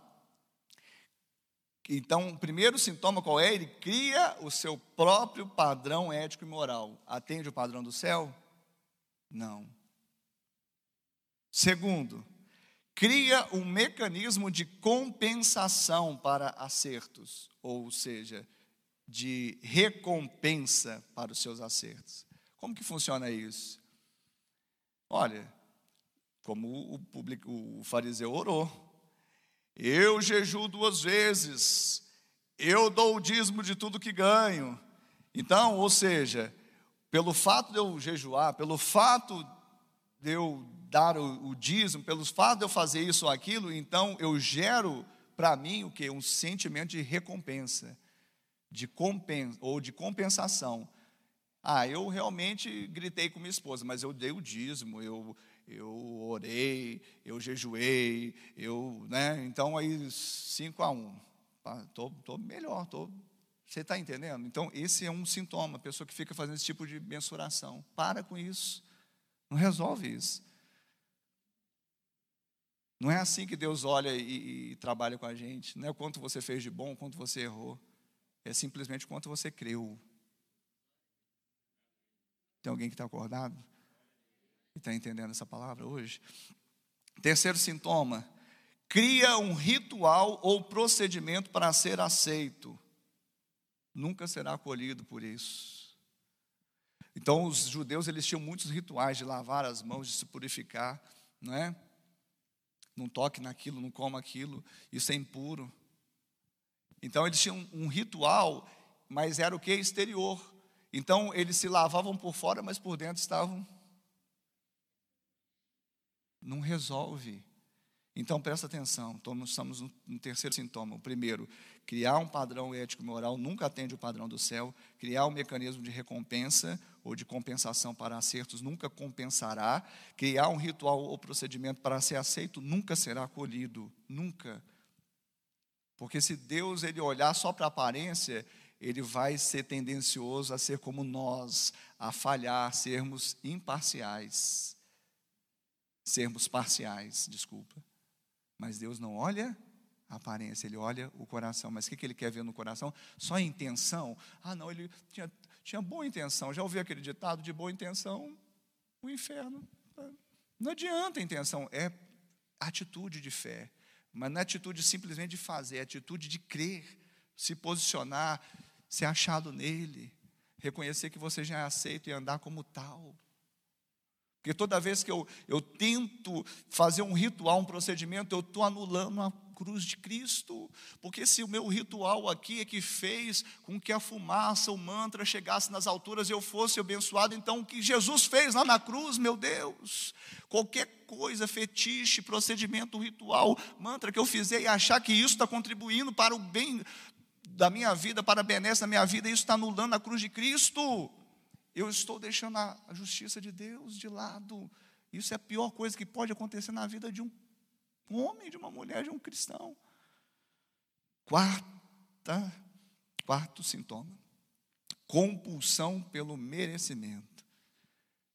S2: Então, o primeiro sintoma qual é? Ele cria o seu próprio padrão ético e moral. Atende o padrão do céu? Não. Segundo, cria um mecanismo de compensação para acertos, ou seja, de recompensa para os seus acertos. Como que funciona isso? Olha, como o, público, o fariseu orou, eu jejuo duas vezes, eu dou o dízimo de tudo que ganho. Então, ou seja, pelo fato de eu jejuar, pelo fato de eu dar o, o dízimo, pelo fato de eu fazer isso ou aquilo, então eu gero para mim o que? Um sentimento de recompensa, de compensa, ou de compensação. Ah, eu realmente gritei com minha esposa, mas eu dei o dízimo, eu, eu orei, eu jejuei, eu, né? Então aí 5 a 1. Um. Tô, tô melhor, tô você está entendendo? Então, esse é um sintoma, a pessoa que fica fazendo esse tipo de mensuração. Para com isso. Não resolve isso. Não é assim que Deus olha e, e, trabalha com a gente. Não é o quanto você fez de bom, o quanto você errou. É simplesmente o quanto você creu. Tem alguém que está acordado? está entendendo essa palavra hoje? Terceiro sintoma: cria um ritual ou procedimento para ser aceito. Nunca será acolhido por isso. Então, os judeus eles tinham muitos rituais de lavar as mãos, de se purificar, não é? Não toque naquilo, não coma aquilo, isso é impuro. Então, eles tinham um ritual, mas era o que? Exterior. Então, eles se lavavam por fora, mas por dentro estavam não resolve. Então presta atenção, estamos no terceiro sintoma. O primeiro, criar um padrão ético e moral nunca atende o padrão do céu. Criar um mecanismo de recompensa ou de compensação para acertos nunca compensará. Criar um ritual ou procedimento para ser aceito nunca será acolhido, nunca. Porque se Deus ele olhar só para a aparência, ele vai ser tendencioso a ser como nós, a falhar, sermos imparciais sermos parciais, desculpa. Mas Deus não olha a aparência, Ele olha o coração. Mas o que, que Ele quer ver no coração? Só a intenção? Ah, não, Ele tinha, tinha boa intenção. Já ouviu aquele ditado de boa intenção? O inferno. Não adianta a intenção, é atitude de fé. Mas não é atitude simplesmente de fazer, é atitude de crer, se posicionar, ser achado nele, reconhecer que você já é aceito e andar como tal. Porque toda vez que eu, eu tento fazer um ritual, um procedimento, eu estou anulando a cruz de Cristo. Porque se o meu ritual aqui é que fez com que a fumaça, o mantra chegasse nas alturas e eu fosse abençoado, então o que Jesus fez lá na cruz, meu Deus, qualquer coisa, fetiche, procedimento ritual, mantra que eu fizer e achar que isso está contribuindo para o bem da minha vida, para a benesse da minha vida, isso está anulando a cruz de Cristo eu estou deixando a justiça de Deus de lado. Isso é a pior coisa que pode acontecer na vida de um homem, de uma mulher, de um cristão. Quarta, quarto sintoma: compulsão pelo merecimento.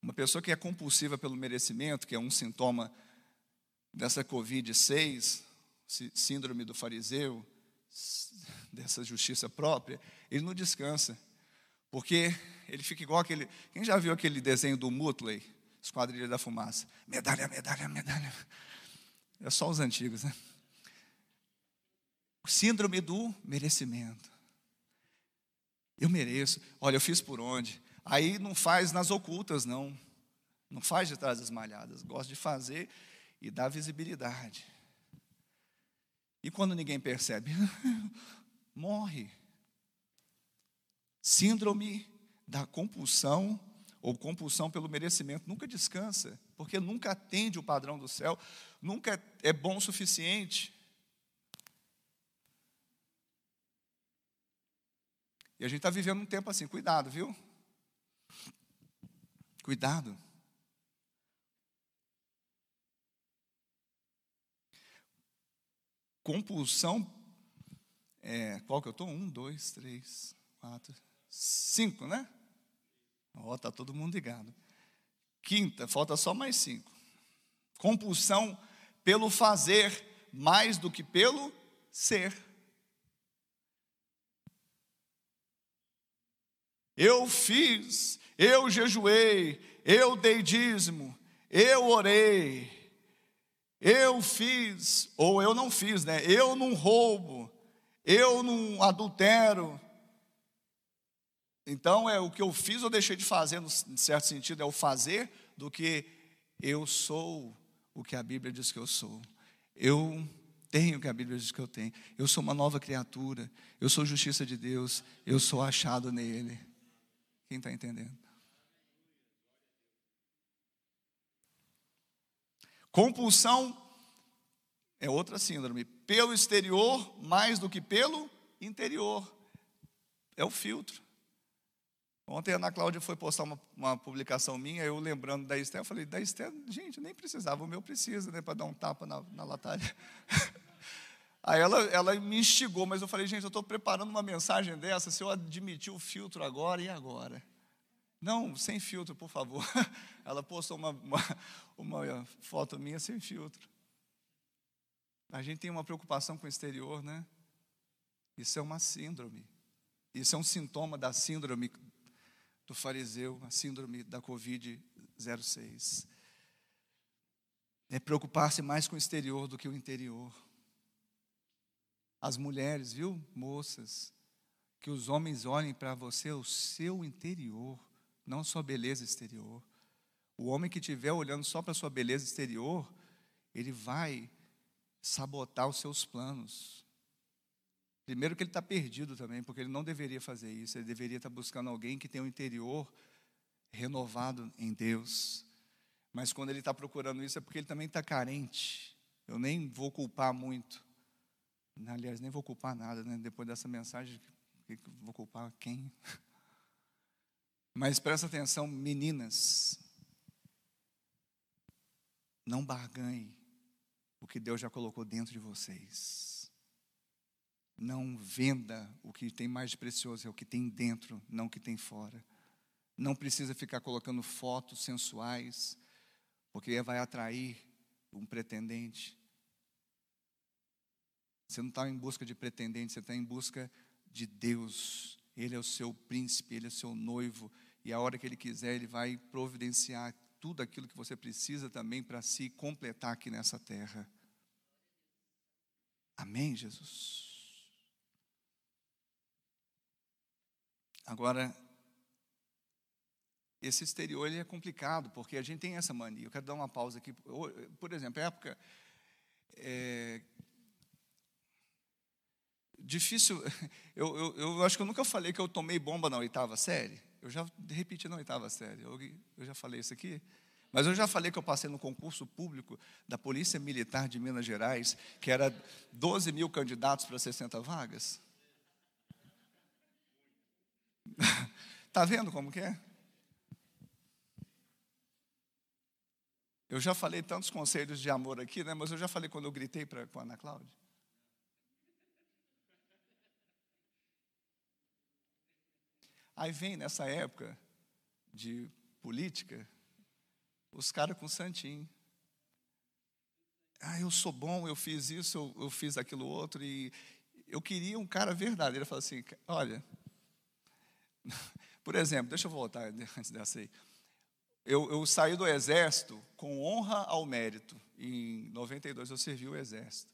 S2: Uma pessoa que é compulsiva pelo merecimento, que é um sintoma dessa Covid-6, síndrome do fariseu, dessa justiça própria, ele não descansa. Porque ele fica igual aquele. Quem já viu aquele desenho do Mutley, Esquadrilha da Fumaça? Medalha, medalha, medalha. É só os antigos, né? Síndrome do merecimento. Eu mereço. Olha, eu fiz por onde? Aí não faz nas ocultas, não. Não faz de trás das malhadas. Gosta de fazer e dar visibilidade. E quando ninguém percebe, morre. Síndrome da compulsão ou compulsão pelo merecimento nunca descansa, porque nunca atende o padrão do céu, nunca é bom o suficiente. E a gente está vivendo um tempo assim, cuidado, viu? Cuidado. Compulsão, é, qual que eu estou? Um, dois, três, quatro, cinco, né? Ó, oh, está todo mundo ligado. Quinta, falta só mais cinco. Compulsão pelo fazer mais do que pelo ser. Eu fiz, eu jejuei, eu dei dízimo, eu orei, eu fiz, ou eu não fiz, né? Eu não roubo, eu não adultero. Então, é o que eu fiz ou deixei de fazer, no certo sentido, é o fazer do que eu sou o que a Bíblia diz que eu sou. Eu tenho o que a Bíblia diz que eu tenho. Eu sou uma nova criatura. Eu sou justiça de Deus. Eu sou achado nele. Quem está entendendo? Compulsão é outra síndrome. Pelo exterior mais do que pelo interior. É o filtro. Ontem a Ana Cláudia foi postar uma, uma, publicação minha, eu lembrando da Esther, eu falei, da Esther, gente, nem precisava, o meu precisa, né, para dar um tapa na, na latalha. Aí ela, ela me instigou, mas eu falei, gente, eu estou preparando uma mensagem dessa, se eu admitir o filtro agora, e agora? Não, sem filtro, por favor. Ela postou uma, uma, uma foto minha sem filtro. A gente tem uma preocupação com o exterior, né? Isso é uma síndrome. Isso é um sintoma da síndrome do fariseu, a síndrome da Covid-06. É preocupar-se mais com o exterior do que o interior. As mulheres, viu, moças, que os homens olhem para você o seu interior não sua beleza exterior. O homem que estiver olhando só para sua beleza exterior, ele vai sabotar os seus planos. Primeiro que ele está perdido também, porque ele não deveria fazer isso, ele deveria estar tá buscando alguém que tenha um interior renovado em Deus. Mas quando ele está procurando isso é porque ele também está carente. Eu nem vou culpar muito. Aliás, nem vou culpar nada, né? Depois dessa mensagem, vou culpar quem? Mas presta atenção, meninas. Não barganhe o que Deus já colocou dentro de vocês. Não venda o que tem mais de precioso, é o que tem dentro, não o que tem fora. Não precisa ficar colocando fotos sensuais, porque vai atrair um pretendente. Você não está em busca de pretendente, você está em busca de Deus. Ele é o seu príncipe, ele é o seu noivo, e a hora que Ele quiser, Ele vai providenciar tudo aquilo que você precisa também para se completar aqui nessa terra. Amém, Jesus? Agora, esse exterior ele é complicado, porque a gente tem essa mania. Eu quero dar uma pausa aqui. Por exemplo, época. É, difícil. Eu, eu, eu acho que eu nunca falei que eu tomei bomba na oitava série. Eu já repeti na oitava série. Eu, eu já falei isso aqui. Mas eu já falei que eu passei no concurso público da Polícia Militar de Minas Gerais, que era 12 mil candidatos para 60 vagas. Está vendo como que é? Eu já falei tantos conselhos de amor aqui, né? mas eu já falei quando eu gritei para a Ana Cláudia. Aí vem nessa época de política, os caras com santinho. Ah, eu sou bom, eu fiz isso, eu, eu fiz aquilo outro, e eu queria um cara verdadeiro. Ele falou assim: olha, por exemplo, deixa eu voltar antes dessa aí. Eu, eu, saí do exército com honra ao mérito. Em 92 eu servi o exército.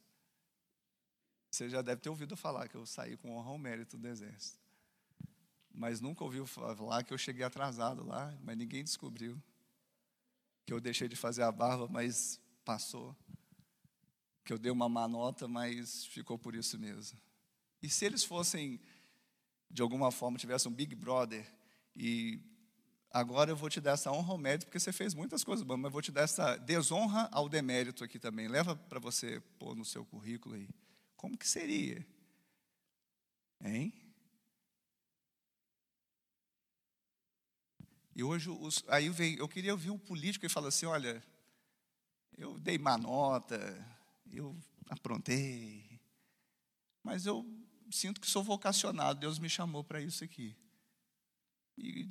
S2: Você já deve ter ouvido falar que eu saí com honra ao mérito do exército. Mas nunca ouviu falar que eu cheguei atrasado lá, mas ninguém descobriu. Que eu deixei de fazer a barba, mas passou. Que eu dei uma má nota, mas ficou por isso mesmo. E se eles fossem, de alguma forma, tivessem um Big Brother e agora eu vou te dar essa honra ao mérito, porque você fez muitas coisas boas, mas vou te dar essa desonra ao demérito aqui também. Leva para você pôr no seu currículo aí. Como que seria? Hein? E hoje, os, aí vem, eu queria ouvir um político e falar assim: olha, eu dei má nota, eu aprontei, mas eu sinto que sou vocacionado, Deus me chamou para isso aqui. E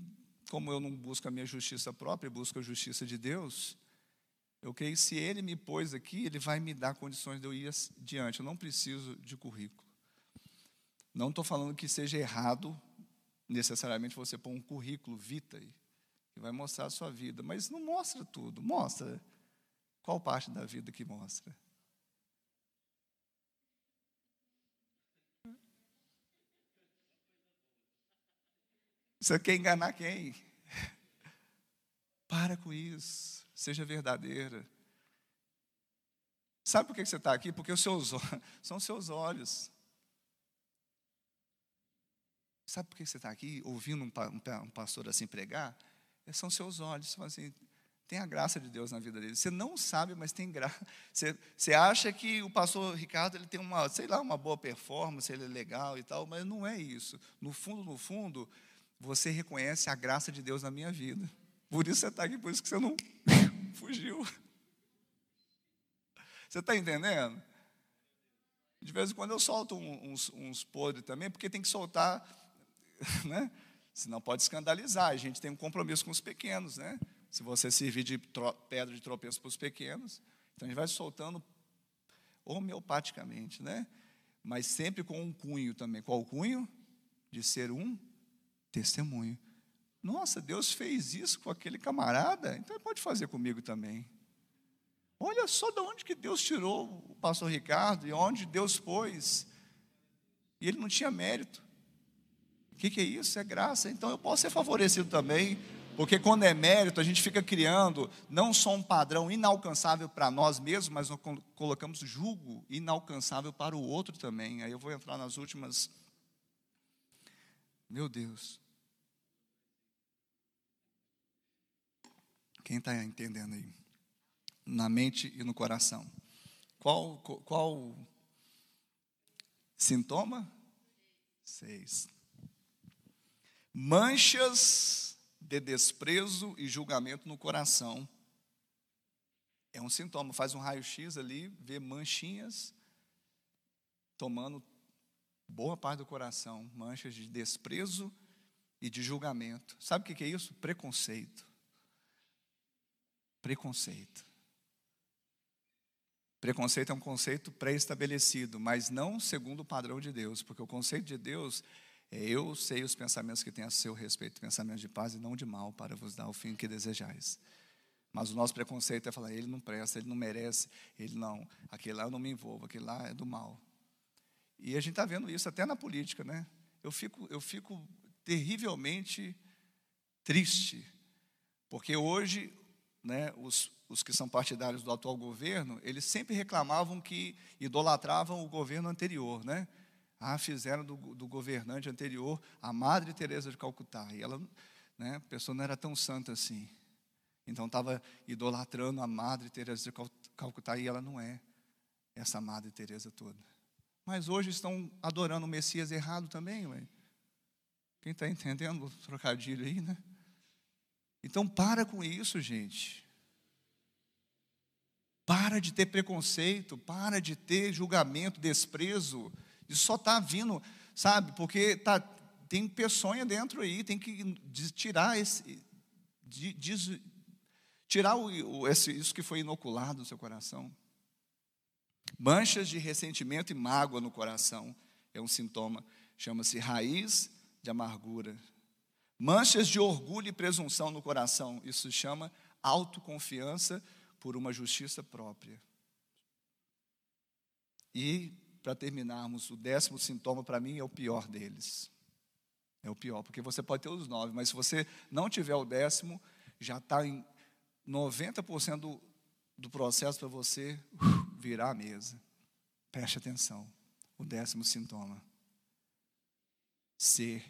S2: como eu não busco a minha justiça própria, busco a justiça de Deus, eu creio que se Ele me pôs aqui, Ele vai me dar condições de eu ir adiante. Eu não preciso de currículo. Não estou falando que seja errado necessariamente você pôr um currículo vitae, que vai mostrar a sua vida, mas não mostra tudo. Mostra qual parte da vida que mostra. Você quer enganar quem? Para com isso. Seja verdadeira. Sabe por que você está aqui? Porque os seus, são seus olhos. Sabe por que você está aqui ouvindo um, pastor assim pregar? É, são seus olhos. Assim, tem a graça de Deus na vida dele. Você não sabe, mas tem graça. Você, você acha que o pastor Ricardo ele tem uma, sei lá, uma boa performance, ele é legal e tal, mas não é isso. No fundo, no fundo, você reconhece a graça de Deus na minha vida. Por isso você está aqui, por isso que você não fugiu. Você está entendendo? De vez em quando eu solto uns, uns podres também, porque tem que soltar, né? Senão pode escandalizar. A gente tem um compromisso com os pequenos, né? Se você servir de pedra de tropeço para os pequenos, então a gente vai soltando homeopaticamente, né? Mas sempre com um cunho também. Qual o cunho? De ser um testemunho. Nossa, Deus fez isso com aquele camarada, então ele pode fazer comigo também. Olha só de onde que Deus tirou o pastor Ricardo e onde Deus pôs. E ele não tinha mérito. O que, que é isso? É graça. Então eu posso ser favorecido também, porque quando é mérito, a gente fica criando não só um padrão inalcançável para nós mesmos, mas nós colocamos julgo inalcançável para o outro também. Aí eu vou entrar nas últimas meu Deus. Quem está entendendo aí? Na mente e no coração. Qual, qual sintoma? Seis. Manchas de desprezo e julgamento no coração. É um sintoma. Faz um raio-x ali, vê manchinhas tomando boa parte do coração, manchas de desprezo e de julgamento. Sabe o que é isso? Preconceito. Preconceito. Preconceito é um conceito pré-estabelecido, mas não segundo o padrão de Deus, porque o conceito de Deus é eu sei os pensamentos que tenho a seu respeito, pensamentos de paz e não de mal, para vos dar o fim que desejais. Mas o nosso preconceito é falar, ele não presta, ele não merece, ele não, aquele lá eu não me envolvo, aquele lá é do mal. E a gente está vendo isso até na política, né? Eu fico, eu fico terrivelmente triste, porque hoje, né, os, os que são partidários do atual governo, eles sempre reclamavam que idolatravam o governo anterior, né? Ah, fizeram do, do governante anterior a Madre Teresa de Calcutá. E ela, né, a pessoa não era tão santa assim. Então estava idolatrando a Madre Teresa de Calcutá e ela não é essa Madre Teresa toda mas hoje estão adorando o Messias errado também, ué. Quem está entendendo o trocadilho aí, né? Então para com isso, gente. Para de ter preconceito, para de ter julgamento, desprezo. Isso só está vindo, sabe? Porque tá, tem peçonha dentro aí, tem que tirar esse, tirar o, esse, isso que foi inoculado no seu coração manchas de ressentimento e mágoa no coração. é um sintoma, chama-se raiz de amargura. Manchas de orgulho e presunção no coração, isso se chama autoconfiança por uma justiça própria. E, para terminarmos, o décimo sintoma para mim é o pior deles. É o pior, porque você pode ter os nove, mas se você não tiver o décimo, já está em 90% do, do processo para você uh, virar a mesa. Preste atenção. O décimo sintoma: ser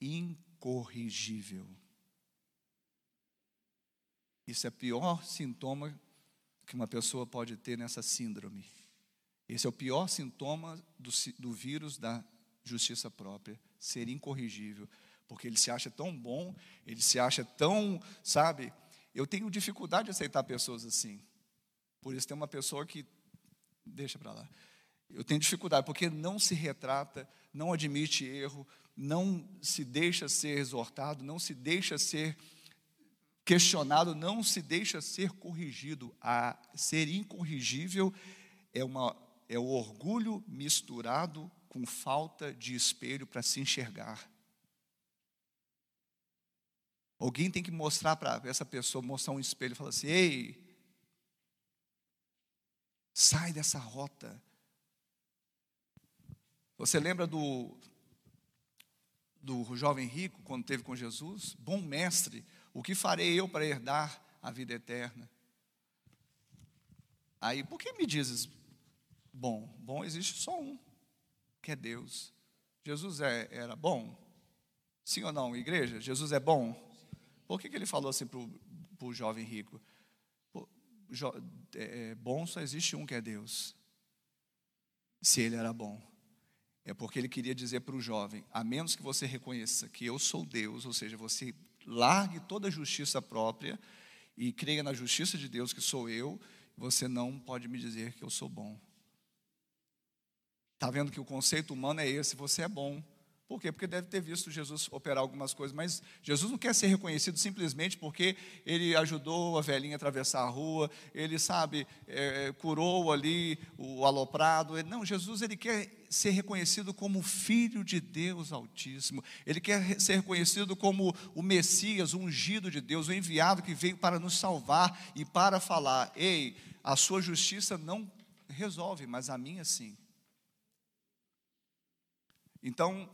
S2: incorrigível. Isso é o pior sintoma que uma pessoa pode ter nessa síndrome. Esse é o pior sintoma do, do vírus da justiça própria, ser incorrigível, porque ele se acha tão bom, ele se acha tão, sabe? Eu tenho dificuldade de aceitar pessoas assim. Por isso tem uma pessoa que deixa para lá. Eu tenho dificuldade porque não se retrata, não admite erro, não se deixa ser exortado, não se deixa ser questionado, não se deixa ser corrigido. A ser incorrigível é uma é o orgulho misturado com falta de espelho para se enxergar. Alguém tem que mostrar para essa pessoa, mostrar um espelho e falar assim: ei, sai dessa rota. Você lembra do, do jovem rico quando teve com Jesus? Bom mestre, o que farei eu para herdar a vida eterna? Aí, por que me dizes bom? Bom existe só um, que é Deus. Jesus é, era bom? Sim ou não, igreja? Jesus é bom? Por que, que ele falou assim para o jovem rico? É, é, bom só existe um que é Deus. Se ele era bom. É porque ele queria dizer para o jovem: a menos que você reconheça que eu sou Deus, ou seja, você largue toda a justiça própria e creia na justiça de Deus, que sou eu, você não pode me dizer que eu sou bom. Está vendo que o conceito humano é esse: você é bom. Por quê? Porque deve ter visto Jesus operar algumas coisas, mas Jesus não quer ser reconhecido simplesmente porque ele ajudou a velhinha a atravessar a rua, ele, sabe, é, curou ali o aloprado. Não, Jesus ele quer ser reconhecido como Filho de Deus Altíssimo, ele quer ser reconhecido como o Messias, o ungido de Deus, o enviado que veio para nos salvar e para falar: ei, a sua justiça não resolve, mas a minha sim. Então,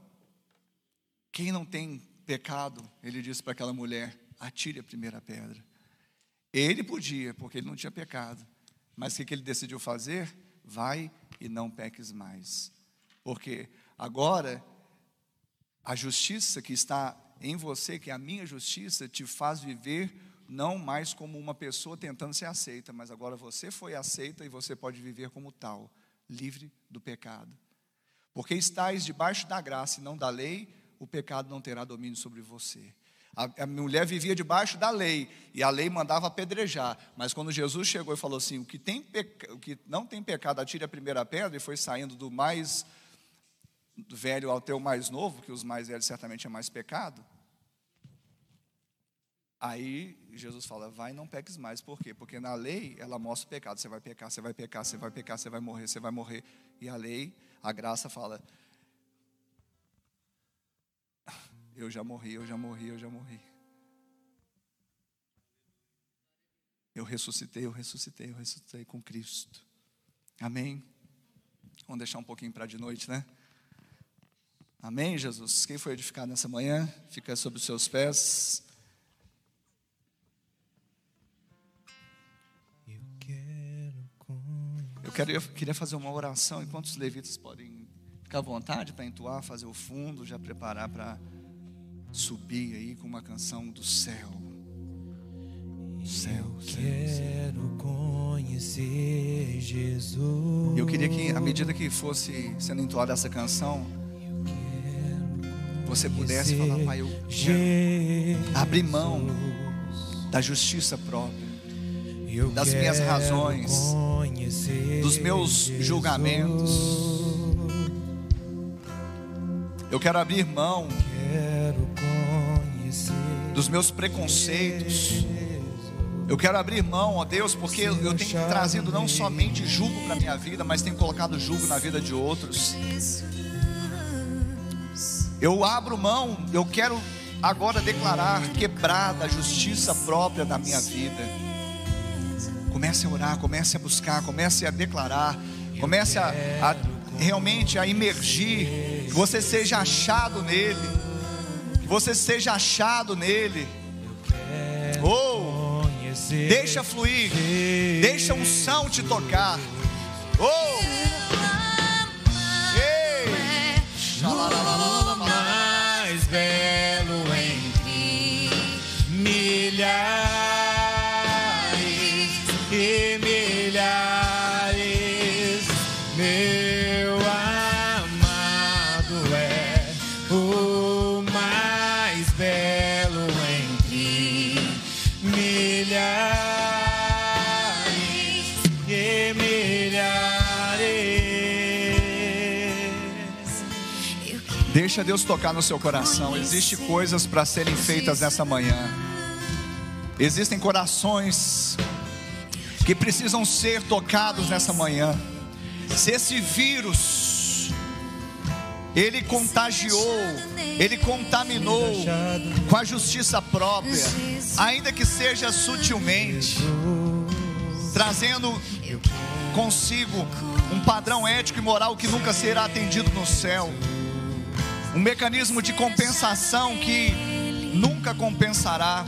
S2: quem não tem pecado, ele disse para aquela mulher: atire a primeira pedra. Ele podia, porque ele não tinha pecado. Mas o que ele decidiu fazer? Vai e não peques mais. Porque agora, a justiça que está em você, que é a minha justiça, te faz viver não mais como uma pessoa tentando ser aceita, mas agora você foi aceita e você pode viver como tal, livre do pecado. Porque estáis debaixo da graça e não da lei, o pecado não terá domínio sobre você. A, a, mulher vivia debaixo da lei e a lei mandava apedrejar. Mas quando Jesus chegou e falou assim: o que, tem peca, o que não tem pecado, atire a primeira pedra, e foi saindo do mais velho ao teu mais novo, que os mais velhos certamente é mais pecado. Aí Jesus fala: vai, não peques mais. Por quê? Porque na lei ela mostra o pecado. Você vai pecar, você vai pecar, você vai pecar, você vai morrer, você vai morrer. E a lei, a graça fala: Eu já morri, eu já morri, eu já morri. Eu ressuscitei, eu ressuscitei, eu ressuscitei com Cristo. Amém? Vamos deixar um pouquinho para de noite, né? Amém, Jesus? Quem foi edificado nessa manhã, fica sobre os seus pés. Eu quero, eu queria fazer uma oração enquanto os levitas podem ficar à vontade para entoar, fazer o fundo, já preparar para subir aí com uma canção do céu. Céu,
S3: quero conhecer Jesus.
S2: Eu queria que, à medida que fosse sendo entoada essa canção, você pudesse falar, Pai, eu quero abrir mão da justiça própria, das minhas razões, dos meus julgamentos. Eu quero abrir mão dos meus preconceitos. Eu quero abrir mão, ó Deus, porque eu tenho trazido não somente julgo para minha vida, mas tenho colocado julgo na vida de outros. Eu abro mão, eu quero agora declarar quebrada a justiça própria da minha vida. Comece a orar, comece a buscar, comece a declarar, comece a, a realmente a emergir, que você seja achado nele, você seja achado nele. Oh, deixa fluir, deixa um som te tocar. Oh, Deixa Deus tocar no seu coração. Existem coisas para serem feitas nessa manhã. Existem corações que precisam ser tocados nessa manhã. Se esse vírus ele contagiou, ele contaminou com a justiça própria, ainda que seja sutilmente, trazendo consigo um padrão ético e moral que nunca será atendido no céu um mecanismo de compensação que nunca compensará,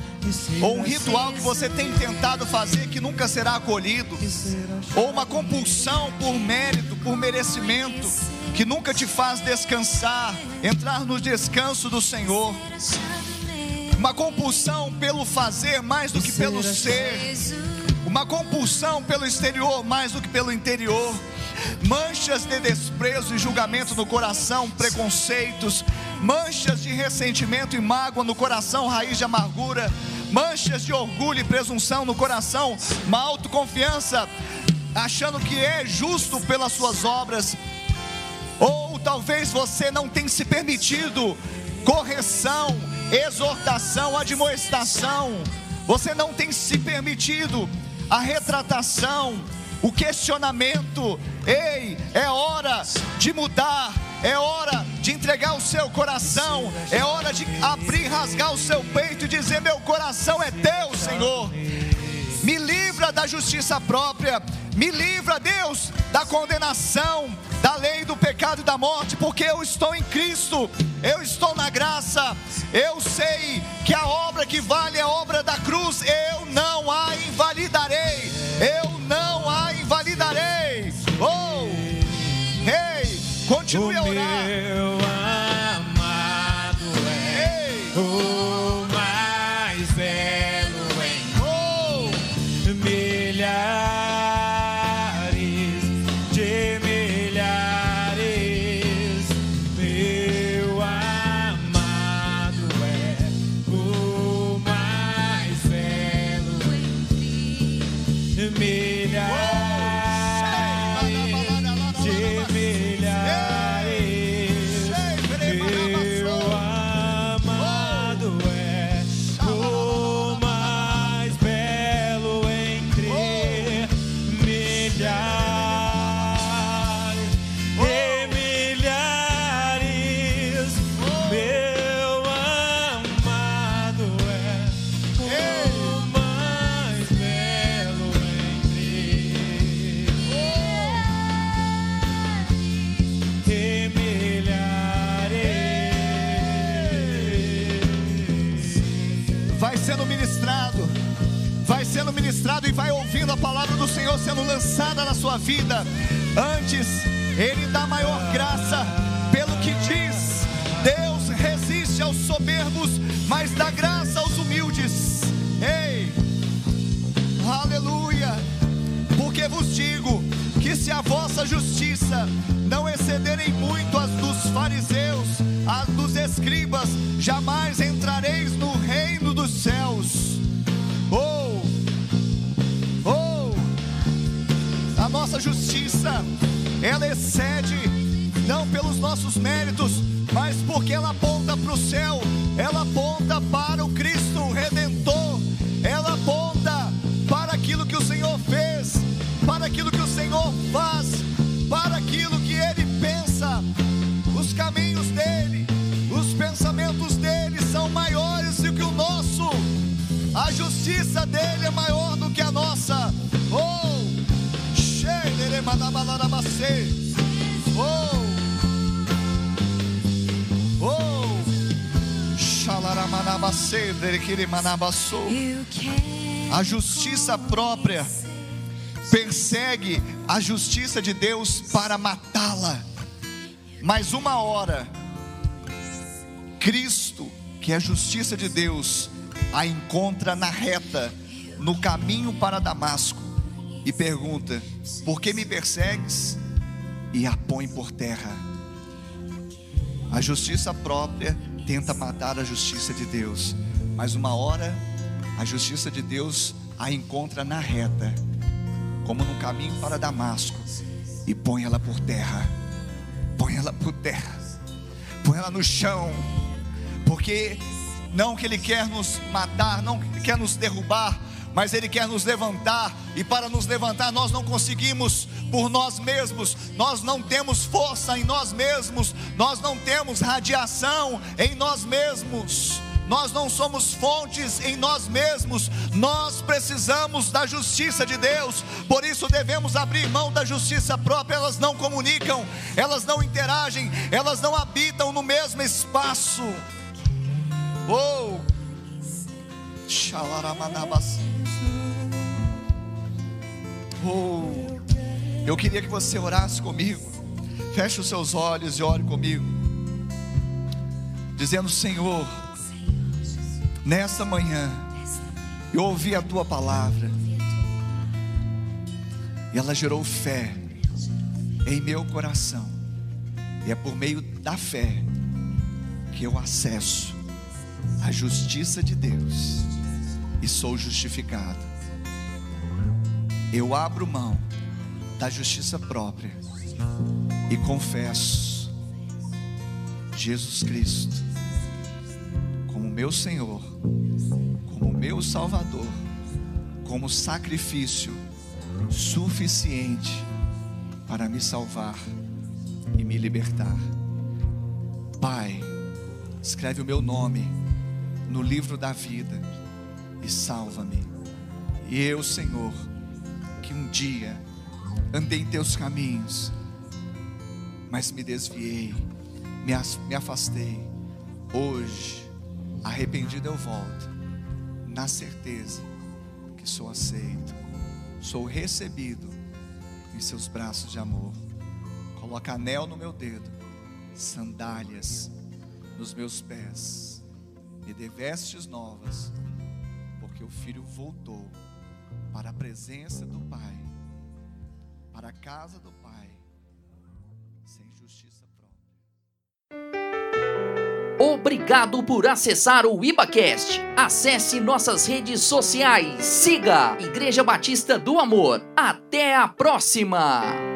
S2: ou um ritual que você tem tentado fazer que nunca será acolhido, ou uma compulsão por mérito, por merecimento, que nunca te faz descansar, entrar no descanso do Senhor, uma compulsão pelo fazer mais do que pelo ser, uma compulsão pelo exterior mais do que pelo interior, manchas de desprezo e julgamento no coração, preconceitos, manchas de ressentimento e mágoa no coração, raiz de amargura, manchas de orgulho e presunção no coração, uma autoconfiança, achando que é justo pelas suas obras, ou talvez você não tenha se permitido correção, exortação, admoestação. Você não tem se permitido a retratação, o questionamento. Ei, é hora de mudar, é hora de entregar o seu coração, é hora de abrir, rasgar o seu peito e dizer: Meu coração é teu, Senhor. Me livra da justiça própria, me livra, Deus, da condenação, da lei do pecado e da morte, porque eu estou em Cristo, eu estou na graça, eu sei que a obra que vale é a obra da cruz, eu não a invalidarei, eu não continue a
S3: O
S2: orar.
S3: meu amado é
S2: Ei, sendo ministrado e vai ouvindo a palavra do Senhor sendo lançada na sua vida. Antes, Ele dá maior graça, pelo que diz: Deus resiste aos soberbos, mas dá graça aos humildes. Ei, aleluia, porque vos digo que se a vossa justiça não excederem muito as dos fariseus, as dos escribas, jamais entrareis no reino dos céus. Justiça, ela excede, não pelos nossos méritos, mas porque ela aponta para o céu, ela aponta para o Cristo Redentor, xereremanabalaramacê. Oh, oh, xalaramanabacê, derequirimanabaçô. A justiça própria persegue a justiça de Deus para matá-la. Mas uma hora, Cristo, que é a justiça de Deus, a encontra na reta, no caminho para Damasco, e pergunta: Por que me persegues? E a põe por terra. A justiça própria tenta matar a justiça de Deus, mas uma hora a justiça de Deus a encontra na reta, como no caminho para Damasco, e põe ela por terra. Põe ela por terra. Põe ela no chão. Porque não que ele quer nos matar, não que ele quer nos derrubar, mas ele quer nos levantar, e para nos levantar nós não conseguimos por nós mesmos, nós não temos força em nós mesmos, nós não temos radiação em nós mesmos. Nós não somos fontes em nós mesmos, nós precisamos da justiça de Deus, por isso devemos abrir mão da justiça própria. Elas não comunicam, elas não interagem, elas não habitam no mesmo espaço. Oh, Xalaramanabas. Oh, eu queria que você orasse comigo. Feche os seus olhos e ore comigo. Dizendo: Senhor, nessa manhã eu ouvi a tua palavra. E ela gerou fé em meu coração. E é por meio da fé que eu acesso a justiça de Deus e sou justificado. Eu abro mão da justiça própria e confesso Jesus Cristo como meu Senhor, como meu Salvador, como sacrifício suficiente para me salvar e me libertar. Pai, escreve o meu nome no livro da vida e salva-me. E eu, Senhor, que um dia andei em teus caminhos, mas me desviei, me, as- me afastei. Hoje, arrependido eu volto, na certeza que sou aceito, sou recebido em seus braços de amor. Coloca anel no meu dedo, sandálias nos meus pés, me dê vestes novas, porque o filho voltou para a presença do Pai, para a casa do Pai, sem justiça própria.
S1: Obrigado por acessar o IbaCast. Acesse nossas redes sociais. Siga Igreja Batista do Amor. Até a próxima!